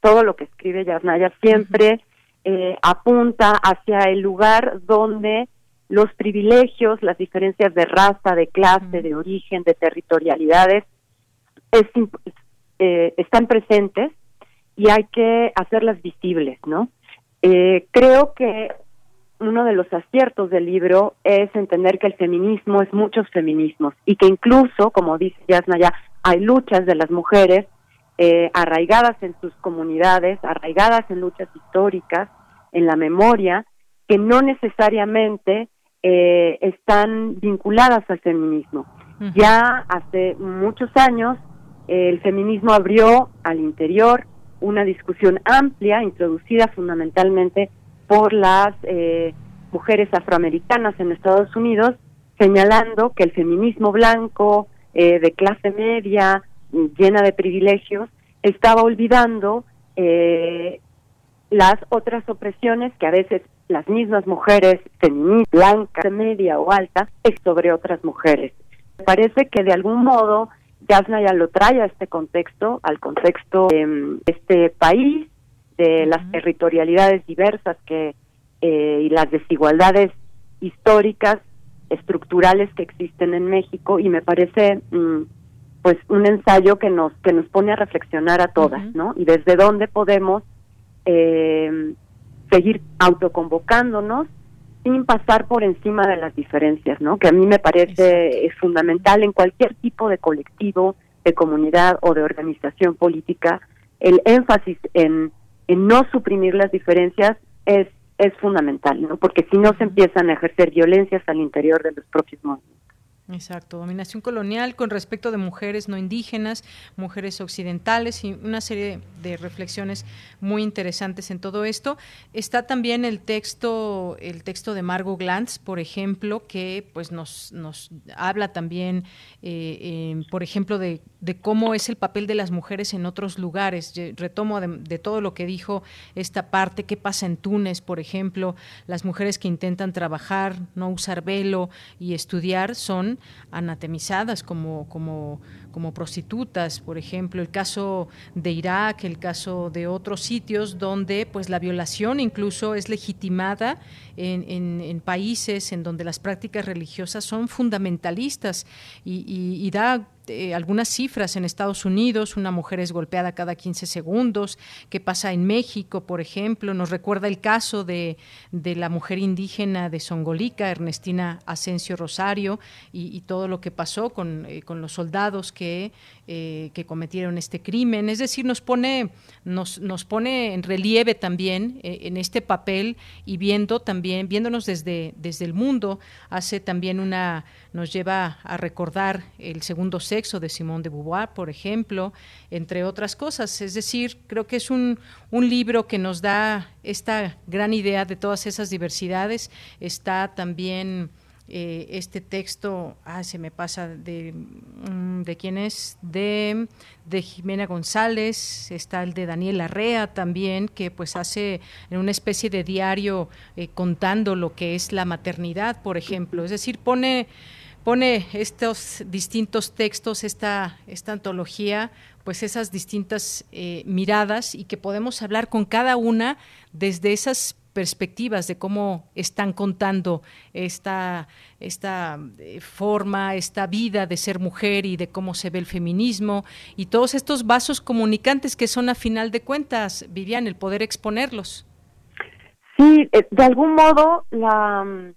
todo lo que escribe Yasnaya, siempre eh, apunta hacia el lugar donde los privilegios, las diferencias de raza, de clase, de origen, de territorialidades, eh, están presentes y hay que hacerlas visibles, ¿no? Eh, creo que uno de los aciertos del libro es entender que el feminismo es muchos feminismos y que incluso, como dice Yasnaya, hay luchas de las mujeres eh, arraigadas en sus comunidades, arraigadas en luchas históricas, en la memoria, que no necesariamente eh, están vinculadas al feminismo. Ya hace muchos años el feminismo abrió al interior una discusión amplia, introducida fundamentalmente por las eh, mujeres afroamericanas en Estados Unidos, señalando que el feminismo blanco, eh, de clase media, llena de privilegios, estaba olvidando las otras opresiones que a veces las mismas mujeres feministas, blancas, media o alta, es sobre otras mujeres. Me parece que de algún modo Jasna ya lo trae a este contexto, al contexto de este país, de las territorialidades diversas que eh, y las desigualdades históricas, estructurales que existen en México y me parece mm, pues un ensayo que nos que nos pone a reflexionar a todas, ¿no? Y desde dónde podemos eh, seguir autoconvocándonos sin pasar por encima de las diferencias, ¿no? Que a mí me parece es fundamental en cualquier tipo de colectivo, de comunidad o de organización política, el énfasis en, en no suprimir las diferencias es es fundamental, ¿no? Porque si no se empiezan a ejercer violencias al interior de los propios movimientos. Exacto, dominación colonial con respecto de mujeres no indígenas, mujeres occidentales y una serie de reflexiones muy interesantes en todo esto. Está también el texto, el texto de Margot Glantz, por ejemplo, que pues nos, nos habla también, eh, por ejemplo, de, cómo es el papel de las mujeres en otros lugares. Retomo de, de todo lo que dijo esta parte, qué pasa en Túnez, por ejemplo, las mujeres que intentan trabajar, no usar velo y estudiar son anatemizadas como, como, como prostitutas, por ejemplo, el caso de Irak, el caso de otros sitios donde pues la violación incluso es legitimada en, en, países en donde las prácticas religiosas son fundamentalistas y, y da eh, algunas cifras en Estados Unidos, una mujer es golpeada cada 15 segundos, qué pasa en México, por ejemplo, nos recuerda el caso de, de la mujer indígena de Songolica, Ernestina Asensio Rosario, y, todo lo que pasó con, eh, con los soldados que, eh, que, cometieron este crimen. Es decir, nos pone, nos, nos pone en relieve también en este papel y viendo también, viéndonos desde, desde el mundo, hace también una, nos lleva a recordar el segundo sexo de Simone de Beauvoir, por ejemplo, entre otras cosas. Es decir, creo que es un, un libro que nos da esta gran idea de todas esas diversidades. Está también eh, este texto, ah, se me pasa de, mm, de quién es, de, de Jimena González, está el de Daniel Arrea también, que pues hace en una especie de diario eh, contando lo que es la maternidad, por ejemplo. Es decir, pone pone estos distintos textos, esta, esta antología, pues esas distintas eh, miradas y que podemos hablar con cada una desde esas perspectivas de cómo están contando esta, esta eh, forma, esta vida de ser mujer y de cómo se ve el feminismo y todos estos vasos comunicantes que son a final de cuentas, Vivian, el poder exponerlos. Sí, eh, de algún modo la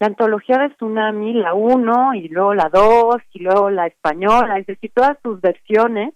la antología de Tsunami, la 1 y luego la 2 y luego la española, es decir, todas sus versiones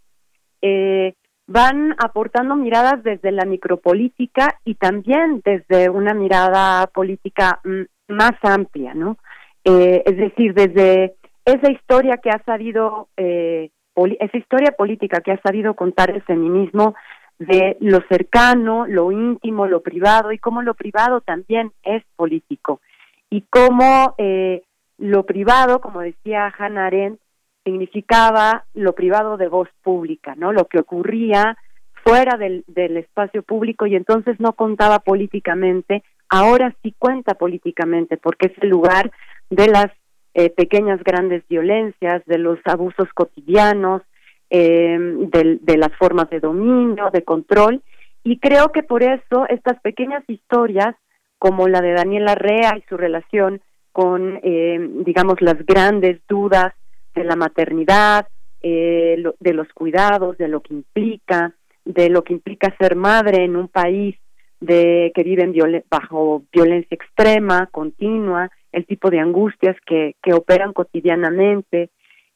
eh, van aportando miradas desde la micropolítica y también desde una mirada política mm, más amplia, ¿no? Eh, es decir, desde esa historia que ha sabido, eh, esa historia política que ha sabido contar el feminismo de lo cercano, lo íntimo, lo privado y cómo lo privado también es político y cómo eh, lo privado, como decía Hannah Arendt, significaba lo privado de voz pública, ¿no? Lo que ocurría fuera del, del espacio público y entonces no contaba políticamente, ahora sí cuenta políticamente porque es el lugar de las eh, pequeñas grandes violencias, de los abusos cotidianos, eh, de, de las formas de dominio, de control, y creo que por eso estas pequeñas historias como la de Daniela Rea y su relación con, eh, digamos, las grandes dudas de la maternidad, eh, de los cuidados, de lo que implica, de lo que implica ser madre en un país de que viven bajo violencia extrema, continua, el tipo de angustias que, que operan cotidianamente,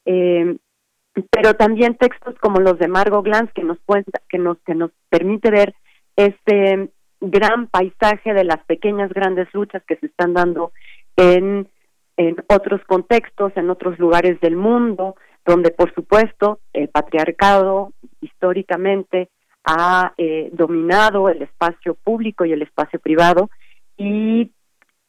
eh, pero también textos como los de Margot Glantz que nos cuenta, que nos que nos permite ver este gran paisaje de las pequeñas grandes luchas que se están dando en, en otros contextos, en otros lugares del mundo, donde por supuesto el patriarcado históricamente ha eh, dominado el espacio público y el espacio privado. Y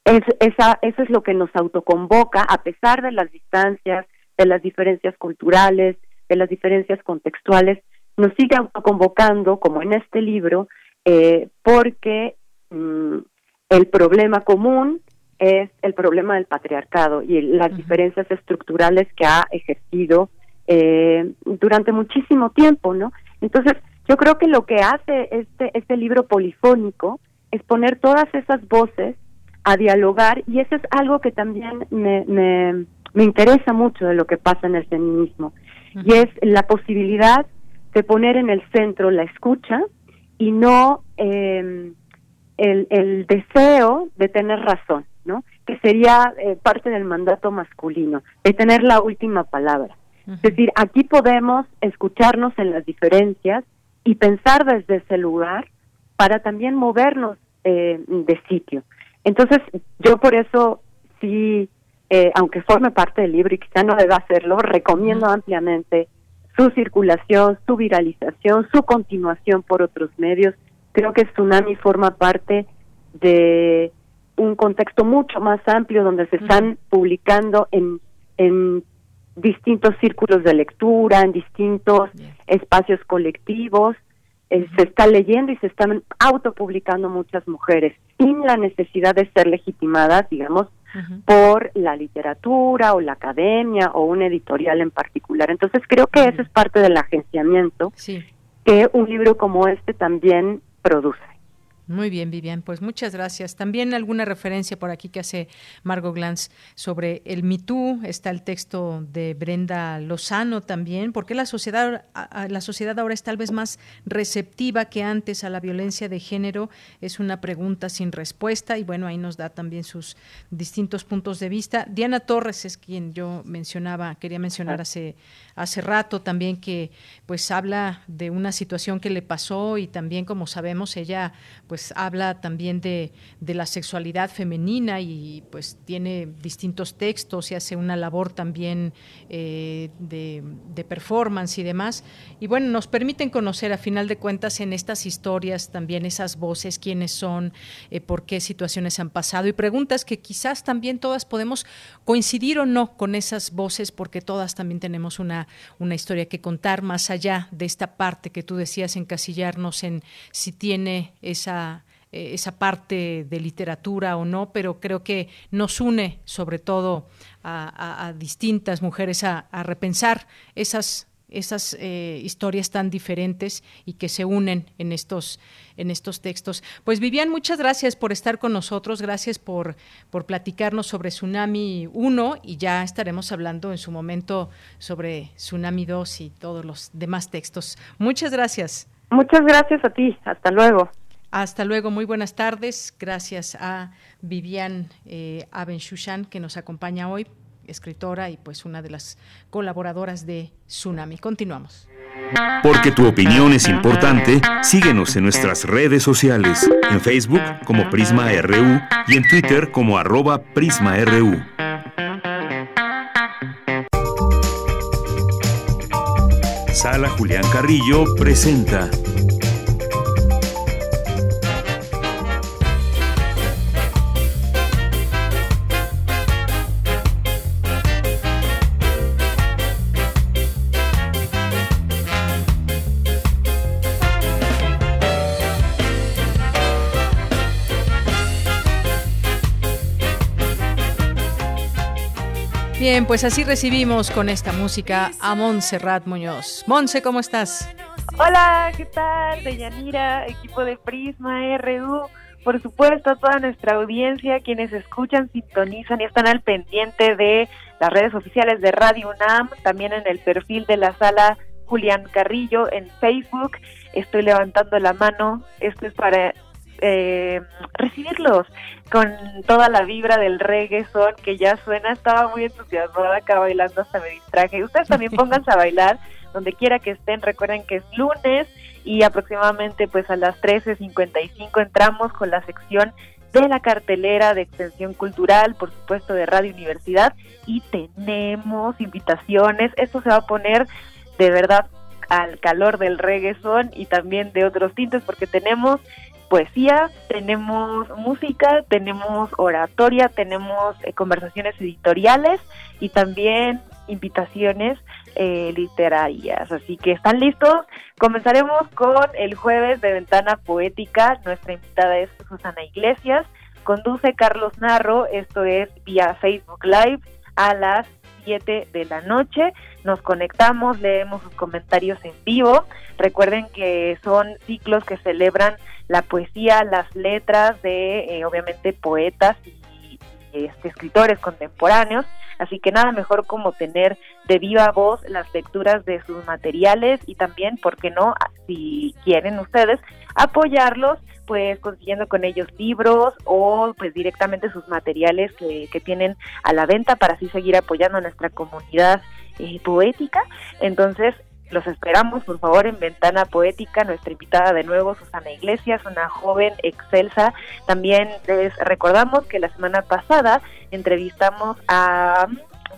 es, esa, eso es lo que nos autoconvoca a pesar de las distancias, de las diferencias culturales, de las diferencias contextuales, nos sigue autoconvocando, como en este libro, eh, porque mm, el problema común es el problema del patriarcado y las diferencias estructurales que ha ejercido eh, durante muchísimo tiempo, ¿no? Entonces, yo creo que lo que hace este, este libro polifónico es poner todas esas voces a dialogar y eso es algo que también me, me, me interesa mucho de lo que pasa en el feminismo y es la posibilidad de poner en el centro la escucha, y no eh, el, el, deseo de tener razón, ¿no? Que sería eh, parte del mandato masculino, de tener la última palabra. Es decir, aquí podemos escucharnos en las diferencias y pensar desde ese lugar para también movernos eh, de sitio. Entonces, yo por eso sí eh, aunque forme parte del libro y quizá no deba hacerlo, recomiendo ampliamente su circulación, su viralización, su continuación por otros medios. Creo que Tsunami forma parte de un contexto mucho más amplio donde se están publicando en, en distintos círculos de lectura, en distintos espacios colectivos. Eh, se está leyendo y se están autopublicando muchas mujeres sin la necesidad de ser legitimadas, digamos, por la literatura o la academia o un editorial en particular. Entonces creo que eso es parte del agenciamiento que un libro como este también produce. Muy bien, Vivian, pues muchas gracias. También alguna referencia por aquí que hace Margot Glantz sobre el MeToo, está el texto de Brenda Lozano también, porque la sociedad la sociedad ahora es tal vez más receptiva que antes a la violencia de género, es una pregunta sin respuesta y bueno, ahí nos da también sus distintos puntos de vista. Diana Torres es quien yo mencionaba, quería mencionar hace hace rato también que pues habla de una situación que le pasó y también como sabemos ella pues pues habla también de, la sexualidad femenina y pues tiene distintos textos y hace una labor también eh, de, performance y demás. Y bueno, nos permiten conocer a final de cuentas en estas historias también esas voces, quiénes son, eh, por qué situaciones han pasado y preguntas que quizás también todas podemos coincidir o no con esas voces porque todas también tenemos una, una historia que contar más allá de esta parte que tú decías encasillarnos en si tiene esa eh, esa parte de literatura o no, pero creo que nos une sobre todo a, distintas mujeres a, repensar esas esas eh, historias tan diferentes y que se unen en estos en estos textos. Pues Vivian, muchas gracias por estar con nosotros, gracias por, por platicarnos sobre Tsunami 1 y ya estaremos hablando en su momento sobre Tsunami 2 y todos los demás textos. Muchas gracias. Muchas gracias a ti, hasta luego. Hasta luego, muy buenas tardes. Gracias a Vivian eh, Abenshushan que nos acompaña hoy, escritora y pues una de las colaboradoras de Tsunami. Continuamos. Porque tu opinión es importante, síguenos en nuestras redes sociales, en Facebook como Prisma RU y en Twitter como arroba PrismaRU. Sala Julián Carrillo presenta Bien, pues así recibimos con esta música a Montserrat Muñoz. Monse, ¿cómo estás? Hola, ¿qué tal? Deyanira, equipo de Prisma RU. Por supuesto, a toda nuestra audiencia, quienes escuchan, sintonizan y están al pendiente de las redes oficiales de Radio UNAM, también en el perfil de la sala Julián Carrillo en Facebook. Estoy levantando la mano. Esto es para eh, recibirlos con toda la vibra del reggae son que ya suena, estaba muy entusiasmada acá bailando hasta me distraje. Ustedes también pónganse a bailar donde quiera que estén, recuerden que es lunes y aproximadamente pues a las 13.55 entramos con la sección de la cartelera de extensión cultural, por supuesto de Radio Universidad. Y tenemos invitaciones, esto se va a poner de verdad al calor del reggaeton y también de otros tintes porque tenemos poesía, tenemos música, tenemos oratoria, tenemos eh, conversaciones editoriales y también invitaciones eh, literarias. Así que están listos. Comenzaremos con el jueves de Ventana Poética. Nuestra invitada es Susana Iglesias. Conduce Carlos Narro. Esto es vía Facebook Live a las 7 de la noche. Nos conectamos, leemos sus comentarios en vivo. Recuerden que son ciclos que celebran la poesía, las letras de, eh, obviamente, poetas y, este, escritores contemporáneos. Así que nada mejor como tener de viva voz las lecturas de sus materiales y también, ¿por qué no? Si quieren ustedes, apoyarlos pues consiguiendo con ellos libros o pues directamente sus materiales que, que tienen a la venta para así seguir apoyando a nuestra comunidad eh, poética. Entonces, los esperamos, por favor, en Ventana Poética. Nuestra invitada de nuevo, Susana Iglesias, una joven excelsa. También les recordamos que la semana pasada entrevistamos a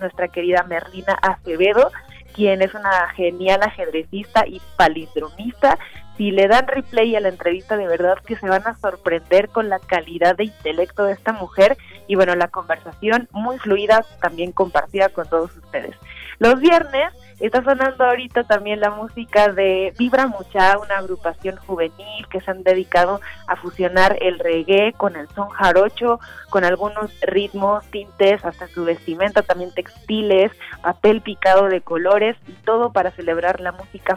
nuestra querida Merlina Acevedo, quien es una genial ajedrecista y palindromista. Si le dan replay a la entrevista, de verdad que se van a sorprender con la calidad de intelecto de esta mujer y bueno, la conversación muy fluida, también compartida con todos ustedes. Los viernes Está sonando ahorita también la música de Vibra Mucha, una agrupación juvenil que se han dedicado a fusionar el reggae con el son jarocho, con algunos ritmos, tintes, hasta su vestimenta, también textiles, papel picado de colores y todo para celebrar la música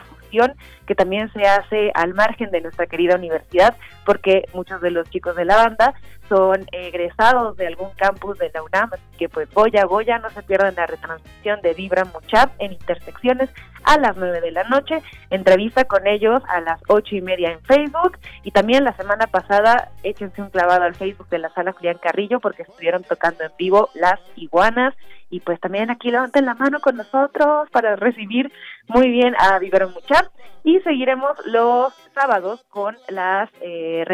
que también se hace al margen de nuestra querida universidad, porque muchos de los chicos de la banda son egresados de algún campus de la UNAM, así que pues Goya, Goya, no se pierdan la retransmisión de Vibra Muchap en Intersecciones a las 9 de la noche, entrevista con ellos a las ocho y media en Facebook y también la semana pasada échense un clavado al Facebook de la sala Julián Carrillo porque estuvieron tocando en vivo las iguanas y pues también aquí levanten la mano con nosotros para recibir muy bien a Vibra Muchap y seguiremos los sábados con las eh,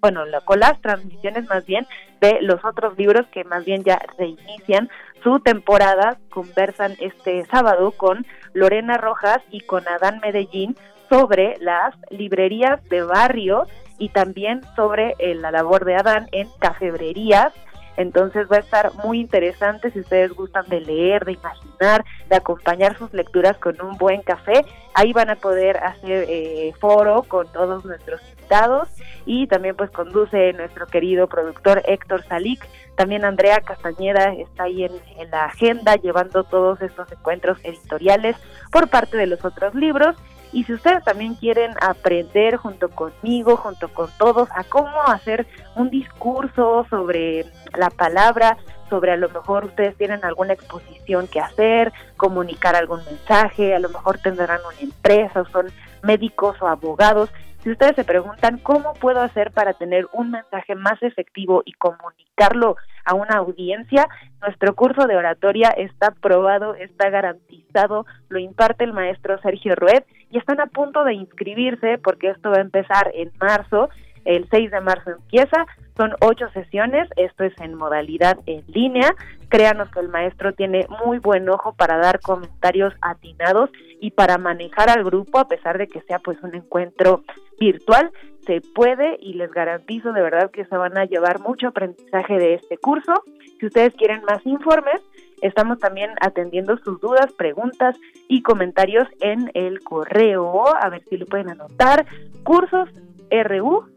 bueno con las transmisiones más bien de los otros libros que más bien ya reinician su temporada conversan este sábado con Lorena Rojas y con Adán Medellín sobre las librerías de barrio y también sobre eh, la labor de Adán en cafebrerías. Entonces va a estar muy interesante si ustedes gustan de leer, de imaginar, de acompañar sus lecturas con un buen café. Ahí van a poder hacer eh, foro con todos nuestros invitados y también pues conduce nuestro querido productor Héctor Salik también Andrea Castañeda está ahí en, la agenda llevando todos estos encuentros editoriales por parte de los otros libros. Y si ustedes también quieren aprender junto conmigo, junto con todos, a cómo hacer un discurso sobre la palabra, sobre a lo mejor ustedes tienen alguna exposición que hacer, comunicar algún mensaje, a lo mejor tendrán una empresa o son médicos o abogados, si ustedes se preguntan cómo puedo hacer para tener un mensaje más efectivo y comunicarlo a una audiencia, nuestro curso de oratoria está aprobado, está garantizado, lo imparte el maestro Sergio Rued y están a punto de inscribirse porque esto va a empezar en marzo, el 6 de marzo empieza, son ocho sesiones, esto es en modalidad en línea. Créanos que el maestro tiene muy buen ojo para dar comentarios atinados y para manejar al grupo, a pesar de que sea pues un encuentro virtual, se puede y les garantizo de verdad que se van a llevar mucho aprendizaje de este curso. Si ustedes quieren más informes, estamos también atendiendo sus dudas, preguntas y comentarios en el correo, a ver si lo pueden anotar, cursosru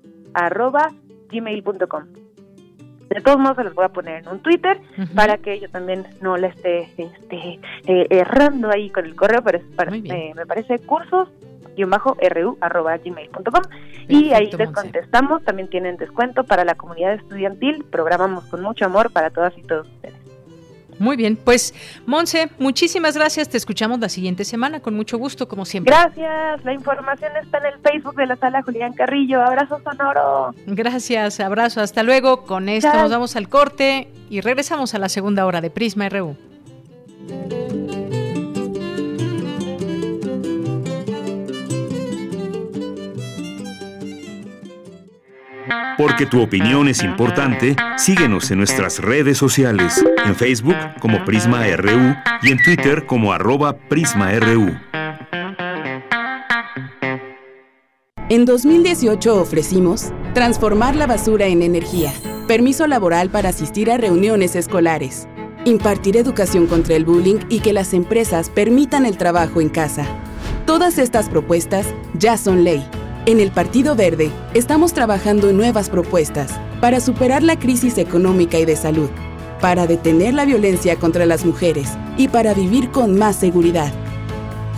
gmail.com. De todos modos, se los voy a poner en un Twitter para que yo también no le esté este, eh, errando ahí con el correo, pero eh, me parece cursos ru arroba gmail.com y ahí les contestamos, también tienen descuento para la comunidad estudiantil, programamos con mucho amor para todas y todos ustedes. Muy bien, pues Monse, muchísimas gracias. Te escuchamos la siguiente semana con mucho gusto, como siempre. Gracias. La información está en el Facebook de la sala Julián Carrillo. Abrazo sonoro. Gracias, abrazo. Hasta luego. Con esto nos vamos al corte y regresamos a la segunda hora de Prisma RU. Porque tu opinión es importante, síguenos en nuestras redes sociales, en Facebook como Prisma RU y en Twitter como arroba PrismaRU. En 2018 ofrecimos transformar la basura en energía, permiso laboral para asistir a reuniones escolares, impartir educación contra el bullying y que las empresas permitan el trabajo en casa. Todas estas propuestas ya son ley en el Partido Verde estamos trabajando en nuevas propuestas para superar la crisis económica y de salud, para detener la violencia contra las mujeres y para vivir con más seguridad.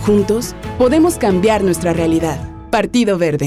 Juntos podemos cambiar nuestra realidad. Partido Verde.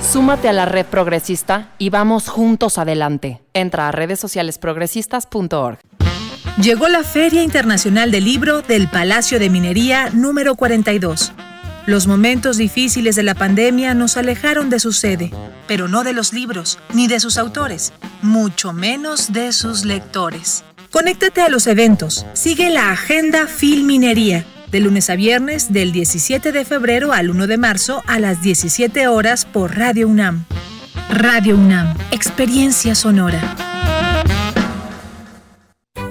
Súmate a la red progresista y vamos juntos adelante. Entra a redes sociales progresistas.org. Llegó la Feria Internacional del Libro del Palacio de Minería número 42. Los momentos difíciles de la pandemia nos alejaron de su sede, pero no de los libros, ni de sus autores, mucho menos de sus lectores. Conéctate a los eventos, sigue la agenda Filminería de lunes a viernes del 17 de febrero al 1 de marzo a las 17 horas por Radio UNAM. Radio UNAM, Experiencia Sonora.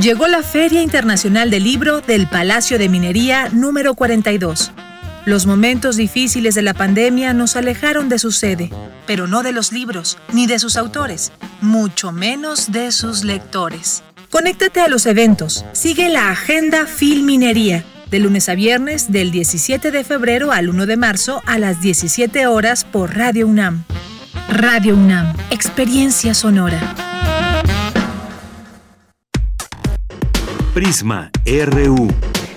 Llegó la Feria Internacional del Libro del Palacio de Minería número 42. Los momentos difíciles de la pandemia nos alejaron de su sede, pero no de los libros, ni de sus autores, mucho menos de sus lectores. Conéctate a los eventos, sigue la agenda Filminería, de lunes a viernes del 17 de febrero al 1 de marzo a las 17 horas por Radio UNAM. Radio UNAM, Experiencia Sonora. Prisma RU.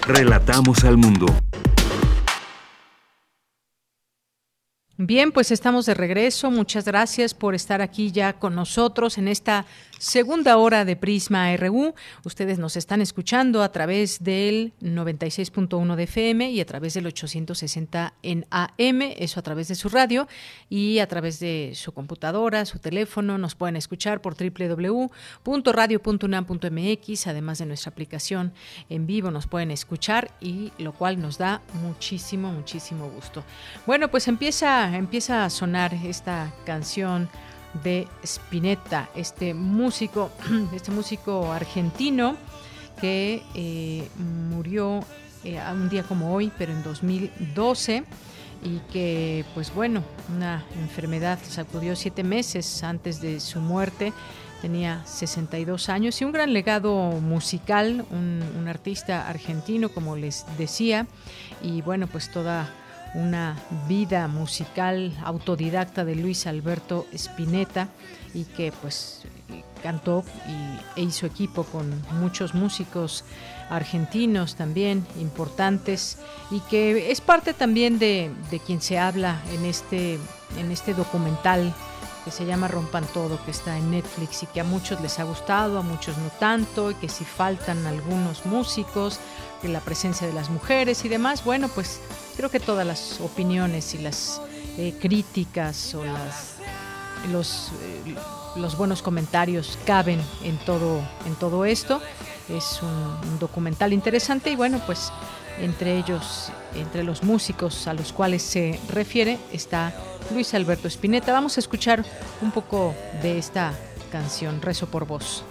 Relatamos al mundo. Bien, pues estamos de regreso. Muchas gracias por estar aquí ya con nosotros en esta segunda hora de Prisma RU. Ustedes nos están escuchando a través del 96.1 de FM y a través del 860 en AM, eso a través de su radio y a través de su computadora, su teléfono. Nos pueden escuchar por www.radio.unam.mx, además de nuestra aplicación en vivo nos pueden escuchar y lo cual nos da muchísimo, muchísimo gusto. Bueno, pues empieza, empieza a sonar esta canción de Spinetta, este músico, este músico argentino que eh, murió eh, un día como hoy, pero en 2012 y que, pues bueno, una enfermedad sacudió siete meses antes de su muerte. Tenía 62 años y un gran legado musical, un, un artista argentino, como les decía, y bueno, pues toda una vida musical autodidacta de Luis Alberto Spinetta y que pues cantó y, e hizo equipo con muchos músicos argentinos también importantes y que es parte también de, de quien se habla en este, en este documental que se llama Rompan Todo, que está en Netflix y que a muchos les ha gustado, a muchos no tanto, y que si faltan algunos músicos, que la presencia de las mujeres y demás, bueno, pues creo que todas las opiniones y las eh, críticas o las, los, eh, los buenos comentarios caben en todo, en todo esto. Es un, documental interesante y bueno, pues entre ellos, entre los músicos a los cuales se refiere, está Luis Alberto Spinetta. Vamos a escuchar un poco de esta canción, Rezo por vos.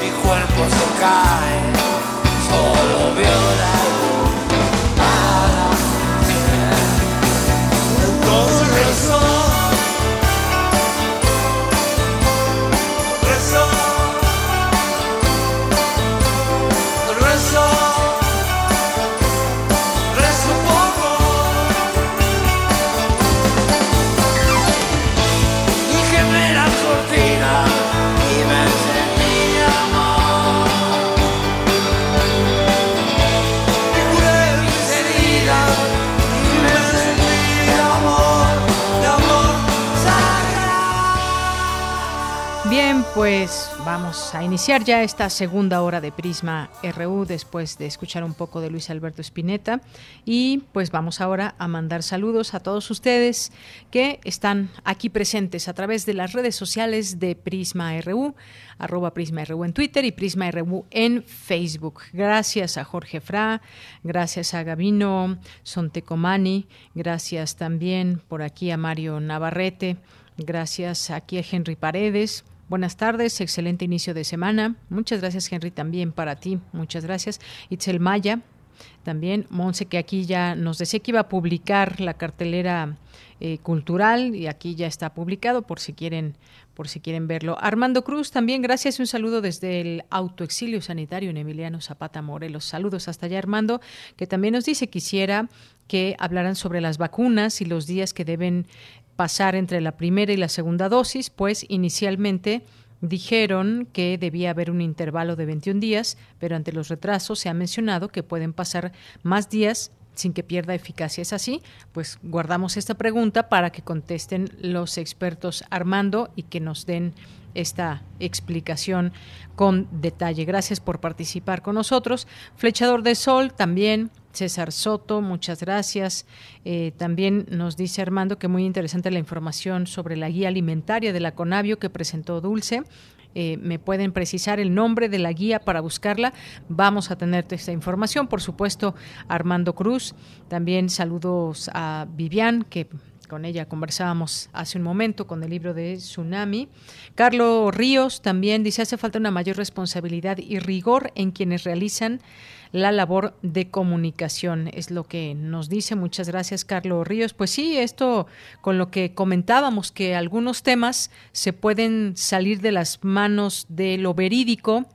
Mi cuerpo se cae, solo veo Entonces vamos a iniciar ya esta segunda hora de Prisma RU después de escuchar un poco de Luis Alberto Spinetta y pues vamos ahora a mandar saludos a todos ustedes que están aquí presentes a través de las redes sociales de Prisma RU, arroba Prisma RU en Twitter y Prisma RU en Facebook. Gracias a Jorge Fra, gracias a Gabino Sontecomani, gracias también por aquí a Mario Navarrete. Gracias aquí a Henry Paredes, Buenas tardes, excelente inicio de semana. Muchas gracias, Henry, también para ti. Muchas gracias. Itzel Maya, también. Monse, que aquí ya nos decía que iba a publicar la cartelera eh, cultural y aquí ya está publicado por si quieren por si quieren verlo. Armando Cruz, también gracias y un saludo desde el autoexilio sanitario en Emiliano Zapata Morelos. Saludos hasta allá, Armando, que también nos dice quisiera que hablaran sobre las vacunas y los días que deben pasar entre la primera y la segunda dosis, pues inicialmente dijeron que debía haber un intervalo de 21 días, pero ante los retrasos se ha mencionado que pueden pasar más días sin que pierda eficacia. ¿Es así? Pues guardamos esta pregunta para que contesten los expertos Armando y que nos den esta explicación con detalle. Gracias por participar con nosotros. Flechador de Sol también César Soto, muchas gracias. Eh, también nos dice Armando que muy interesante la información sobre la guía alimentaria de la Conavio que presentó Dulce. Eh, me pueden precisar el nombre de la guía para buscarla. Vamos a tener esta información. Por supuesto, Armando Cruz. También saludos a Vivian, que con ella conversábamos hace un momento con el libro de Tsunami. Carlos Ríos también dice, hace falta una mayor responsabilidad y rigor en quienes realizan la labor de comunicación. Es lo que nos dice. Muchas gracias, Carlos Ríos. Pues sí, esto con lo que comentábamos, que algunos temas se pueden salir de las manos de lo verídico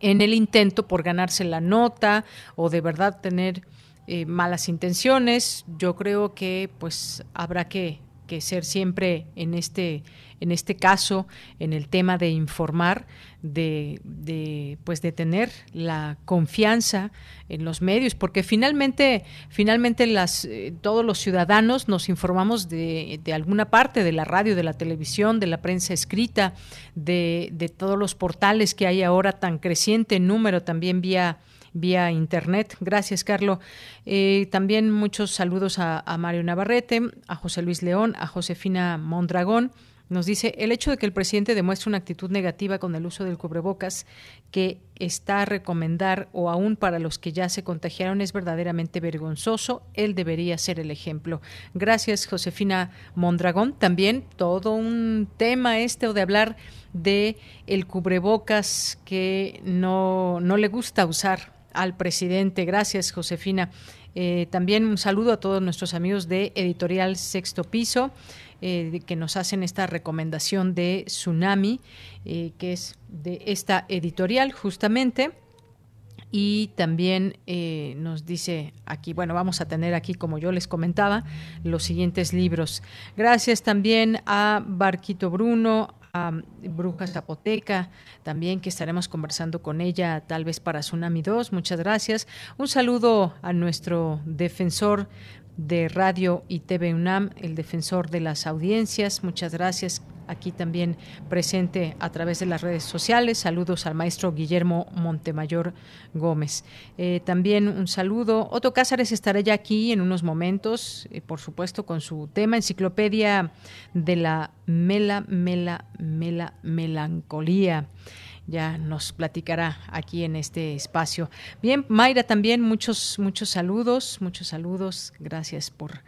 en el intento por ganarse la nota o de verdad tener eh, malas intenciones. Yo creo que pues habrá que, que ser siempre en este en este caso, en el tema de informar, de, pues de tener la confianza en los medios, porque finalmente, finalmente las, eh, todos los ciudadanos nos informamos de, de, alguna parte de la radio, de la televisión, de la prensa escrita, de, de todos los portales que hay ahora tan creciente en número, también vía vía internet. Gracias, Carlos. Eh, también muchos saludos a, a Mario Navarrete, a José Luis León, a Josefina Mondragón, nos dice, el hecho de que el presidente demuestre una actitud negativa con el uso del cubrebocas que está a recomendar o aún para los que ya se contagiaron es verdaderamente vergonzoso. Él debería ser el ejemplo. Gracias, Josefina Mondragón. También todo un tema este o de hablar de el cubrebocas que no, no le gusta usar al presidente. Gracias, Josefina. Eh, también un saludo a todos nuestros amigos de Editorial Sexto Piso. Eh, que nos hacen esta recomendación de Tsunami, eh, que es de esta editorial justamente. Y también nos dice aquí, bueno, vamos a tener aquí, como yo les comentaba, los siguientes libros. Gracias también a Barquito Bruno, a Bruja Zapoteca, también que estaremos conversando con ella tal vez para Tsunami 2. Muchas gracias. Un saludo a nuestro defensor de Radio y TV UNAM, el defensor de las audiencias. Muchas gracias. Aquí también presente a través de las redes sociales. Saludos al maestro Guillermo Montemayor Gómez. Eh, también un saludo. Otto Cázares estará ya aquí en unos momentos, eh, por supuesto, con su tema Enciclopedia de la Mela, Mela, Mela, Melancolía ya nos platicará aquí en este espacio. Bien, Mayra también muchos muchos saludos, muchos saludos. Gracias por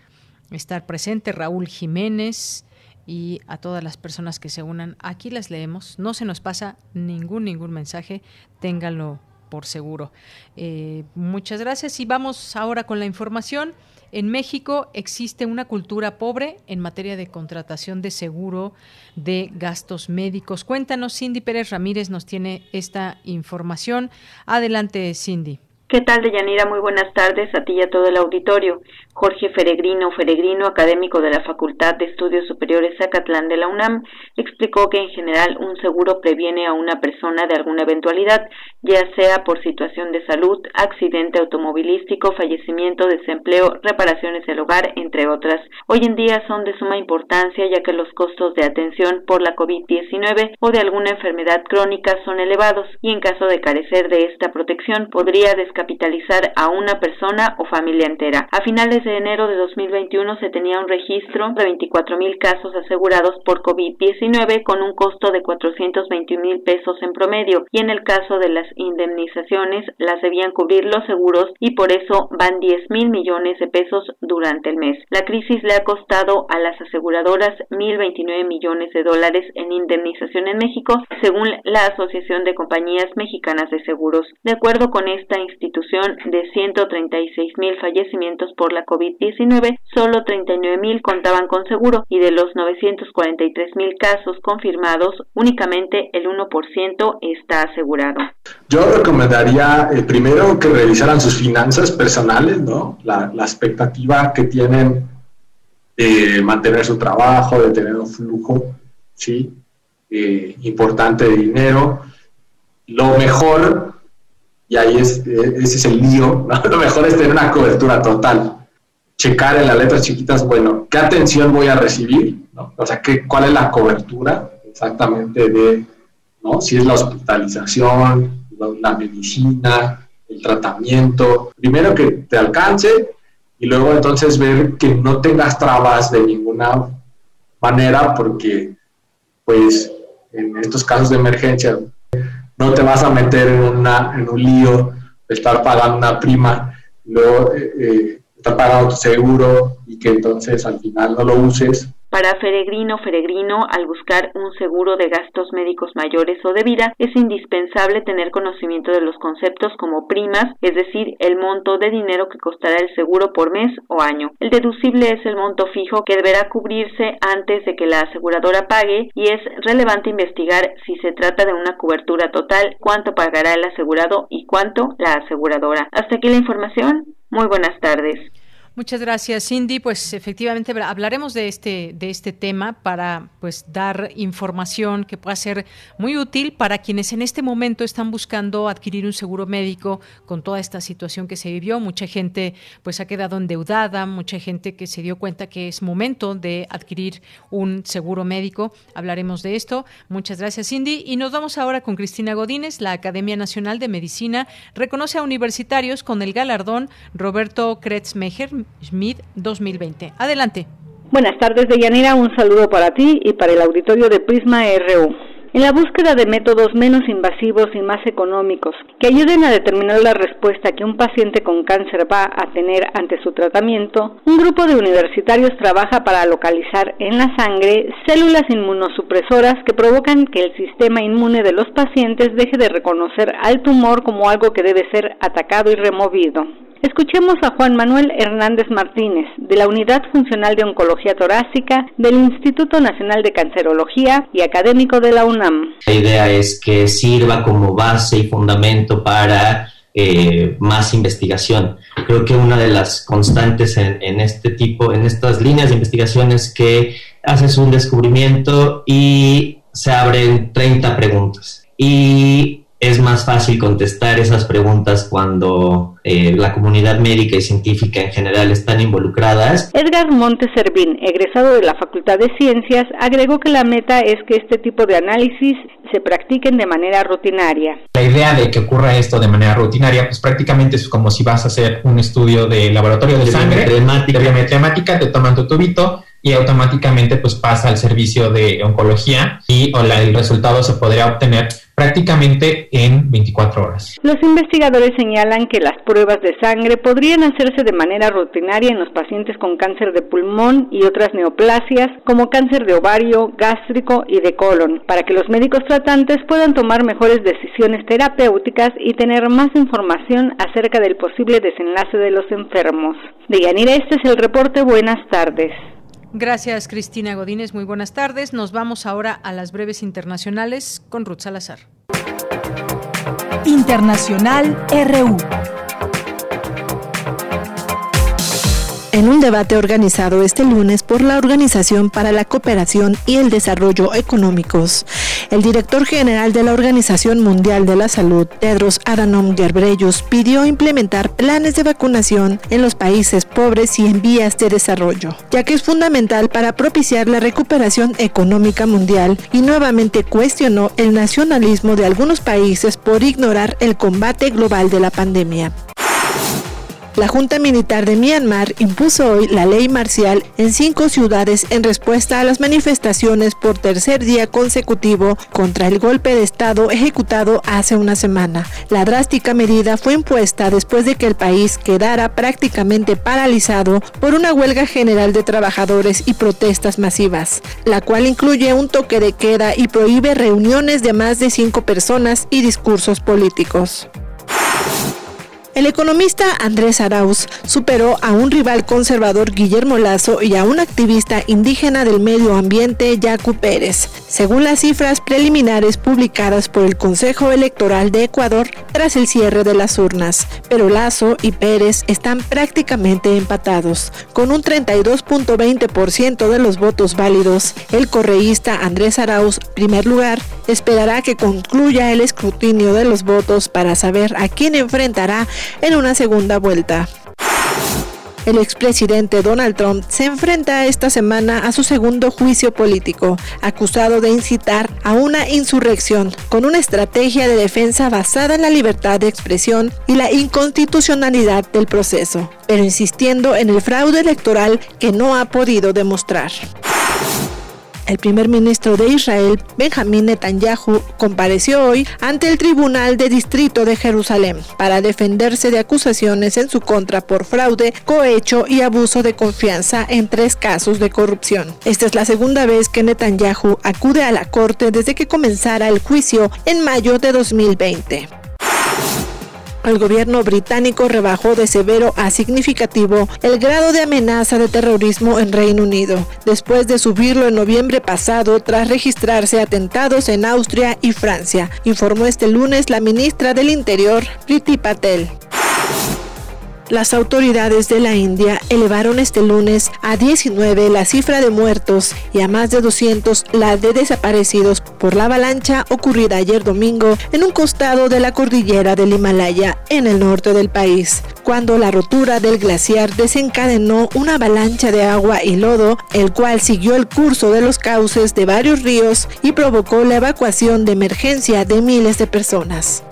estar presente, Raúl Jiménez y a todas las personas que se unan. Aquí las leemos. No se nos pasa ningún ningún mensaje. Ténganlo por seguro. Eh, muchas gracias y vamos ahora con la información. En México existe una cultura pobre en materia de contratación de seguro de gastos médicos. Cuéntanos, Cindy Pérez Ramírez nos tiene esta información. Adelante, Cindy. ¿Qué tal, Deyanira? Muy buenas tardes a ti y a todo el auditorio. Jorge Feregrino, Feregrino, académico de la Facultad de Estudios Superiores Zacatlán de la UNAM, explicó que en general un seguro previene a una persona de alguna eventualidad, ya sea por situación de salud, accidente automovilístico, fallecimiento, desempleo, reparaciones del hogar, entre otras. Hoy en día son de suma importancia ya que los costos de atención por la COVID-19 o de alguna enfermedad crónica son elevados y en caso de carecer de esta protección podría capitalizar a una persona o familia entera. A finales de enero de 2021 se tenía un registro de 24 mil casos asegurados por COVID-19 con un costo de 421 mil pesos en promedio y en el caso de las indemnizaciones las debían cubrir los seguros y por eso van 10 mil millones de pesos durante el mes. La crisis le ha costado a las aseguradoras 1.029 millones de dólares en indemnización en México, según la Asociación de Compañías Mexicanas de Seguros. De acuerdo con esta institución, de 136 mil fallecimientos por la COVID-19, solo 39 mil contaban con seguro y de los 943 mil casos confirmados, únicamente el 1% está asegurado. Yo recomendaría eh, primero que revisaran sus finanzas personales, ¿no? La, expectativa que tienen de mantener su trabajo, de tener un flujo, ¿sí? Eh, importante de dinero. Lo mejor y ahí es, ese es el lío. Lo mejor es tener una cobertura total. Checar en las letras chiquitas, bueno, ¿qué atención voy a recibir? O sea, ¿qué, ¿cuál es la cobertura exactamente de, ¿no? Si es la hospitalización, la medicina, el tratamiento. Primero que te alcance y luego entonces ver que no tengas trabas de ninguna manera porque, pues, en estos casos de emergencia, no te vas a meter en, una, en un lío de estar pagando una prima, luego eh, eh, estar pagando tu seguro y que entonces al final no lo uses para Feregrino Feregrino, al buscar un seguro de gastos médicos mayores o de vida, es indispensable tener conocimiento de los conceptos como primas, es decir, el monto de dinero que costará el seguro por mes o año. El deducible es el monto fijo que deberá cubrirse antes de que la aseguradora pague y es relevante investigar si se trata de una cobertura total, cuánto pagará el asegurado y cuánto la aseguradora. Hasta aquí la información. Muy buenas tardes. Muchas gracias, Cindy. Pues efectivamente hablaremos de este, de este tema para pues dar información que pueda ser muy útil para quienes en este momento están buscando adquirir un seguro médico con toda esta situación que se vivió. Mucha gente pues ha quedado endeudada, mucha gente que se dio cuenta que es momento de adquirir un seguro médico. Hablaremos de esto. Muchas gracias, Cindy. Y nos vamos ahora con Cristina Godínez. La Academia Nacional de Medicina reconoce a universitarios con el galardón Roberto Kretzmecher Schmidt 2020. Adelante. Buenas tardes, Deyanira. Un saludo para ti y para el auditorio de Prisma RU. En la búsqueda de métodos menos invasivos y más económicos que ayuden a determinar la respuesta que un paciente con cáncer va a tener ante su tratamiento, un grupo de universitarios trabaja para localizar en la sangre células inmunosupresoras que provocan que el sistema inmune de los pacientes deje de reconocer al tumor como algo que debe ser atacado y removido. Escuchemos a Juan Manuel Hernández Martínez, de la Unidad Funcional de Oncología Torácica del Instituto Nacional de Cancerología y académico de la UNAM. La idea es que sirva como base y fundamento para eh, más investigación. Creo que una de las constantes en, en, este tipo, en estas líneas de investigación es que haces un descubrimiento y se abren 30 preguntas. Y es más fácil contestar esas preguntas cuando eh, la comunidad médica y científica en general están involucradas. Edgar Montes Servín, egresado de la Facultad de Ciencias, agregó que la meta es que este tipo de análisis se practiquen de manera rutinaria. La idea de que ocurra esto de manera rutinaria, pues prácticamente es como si vas a hacer un estudio de laboratorio de, de sangre, de biometría te toman tu tubito y automáticamente pues pasa al servicio de oncología y el resultado se podría obtener prácticamente en 24 horas. Los investigadores señalan que las pruebas de sangre podrían hacerse de manera rutinaria en los pacientes con cáncer de pulmón y otras neoplasias como cáncer de ovario, gástrico y de colon, para que los médicos tratantes puedan tomar mejores decisiones terapéuticas y tener más información acerca del posible desenlace de los enfermos. De Yanira, este es el reporte. Buenas tardes. Gracias, Cristina Godínez. Muy buenas tardes. Nos vamos ahora a las breves internacionales con Ruth Salazar. Internacional RU. En un debate organizado este lunes por la Organización para la Cooperación y el Desarrollo Económicos. El director general de la Organización Mundial de la Salud, Tedros Adhanom Ghebreyesus, pidió implementar planes de vacunación en los países pobres y en vías de desarrollo, ya que es fundamental para propiciar la recuperación económica mundial y nuevamente cuestionó el nacionalismo de algunos países por ignorar el combate global de la pandemia. La Junta Militar de Myanmar impuso hoy la ley marcial en cinco ciudades en respuesta a las manifestaciones por tercer día consecutivo contra el golpe de Estado ejecutado hace una semana. La drástica medida fue impuesta después de que el país quedara prácticamente paralizado por una huelga general de trabajadores y protestas masivas, la cual incluye un toque de queda y prohíbe reuniones de más de cinco personas y discursos políticos. El economista Andrés Arauz superó a un rival conservador Guillermo Lazo y a un activista indígena del medio ambiente Yacu Pérez, según las cifras preliminares publicadas por el Consejo Electoral de Ecuador tras el cierre de las urnas. Pero Lazo y Pérez están prácticamente empatados, con un 32.20% de los votos válidos. El correísta Andrés Arauz, primer lugar, esperará que concluya el escrutinio de los votos para saber a quién enfrentará en una segunda vuelta. El expresidente Donald Trump se enfrenta esta semana a su segundo juicio político, acusado de incitar a una insurrección con una estrategia de defensa basada en la libertad de expresión y la inconstitucionalidad del proceso, pero insistiendo en el fraude electoral que no ha podido demostrar. El primer ministro de Israel, Benjamín Netanyahu, compareció hoy ante el Tribunal de Distrito de Jerusalén para defenderse de acusaciones en su contra por fraude, cohecho y abuso de confianza en tres casos de corrupción. Esta es la segunda vez que Netanyahu acude a la corte desde que comenzara el juicio en mayo de 2020. El gobierno británico rebajó de severo a significativo el grado de amenaza de terrorismo en Reino Unido, después de subirlo en noviembre pasado tras registrarse atentados en Austria y Francia, informó este lunes la ministra del Interior, Priti Patel. Las autoridades de la India elevaron este lunes a 19 la cifra de muertos y a más de 200 la de desaparecidos por la avalancha ocurrida ayer domingo en un costado de la cordillera del Himalaya en el norte del país, cuando la rotura del glaciar desencadenó una avalancha de agua y lodo, el cual siguió el curso de los cauces de varios ríos y provocó la evacuación de emergencia de miles de personas.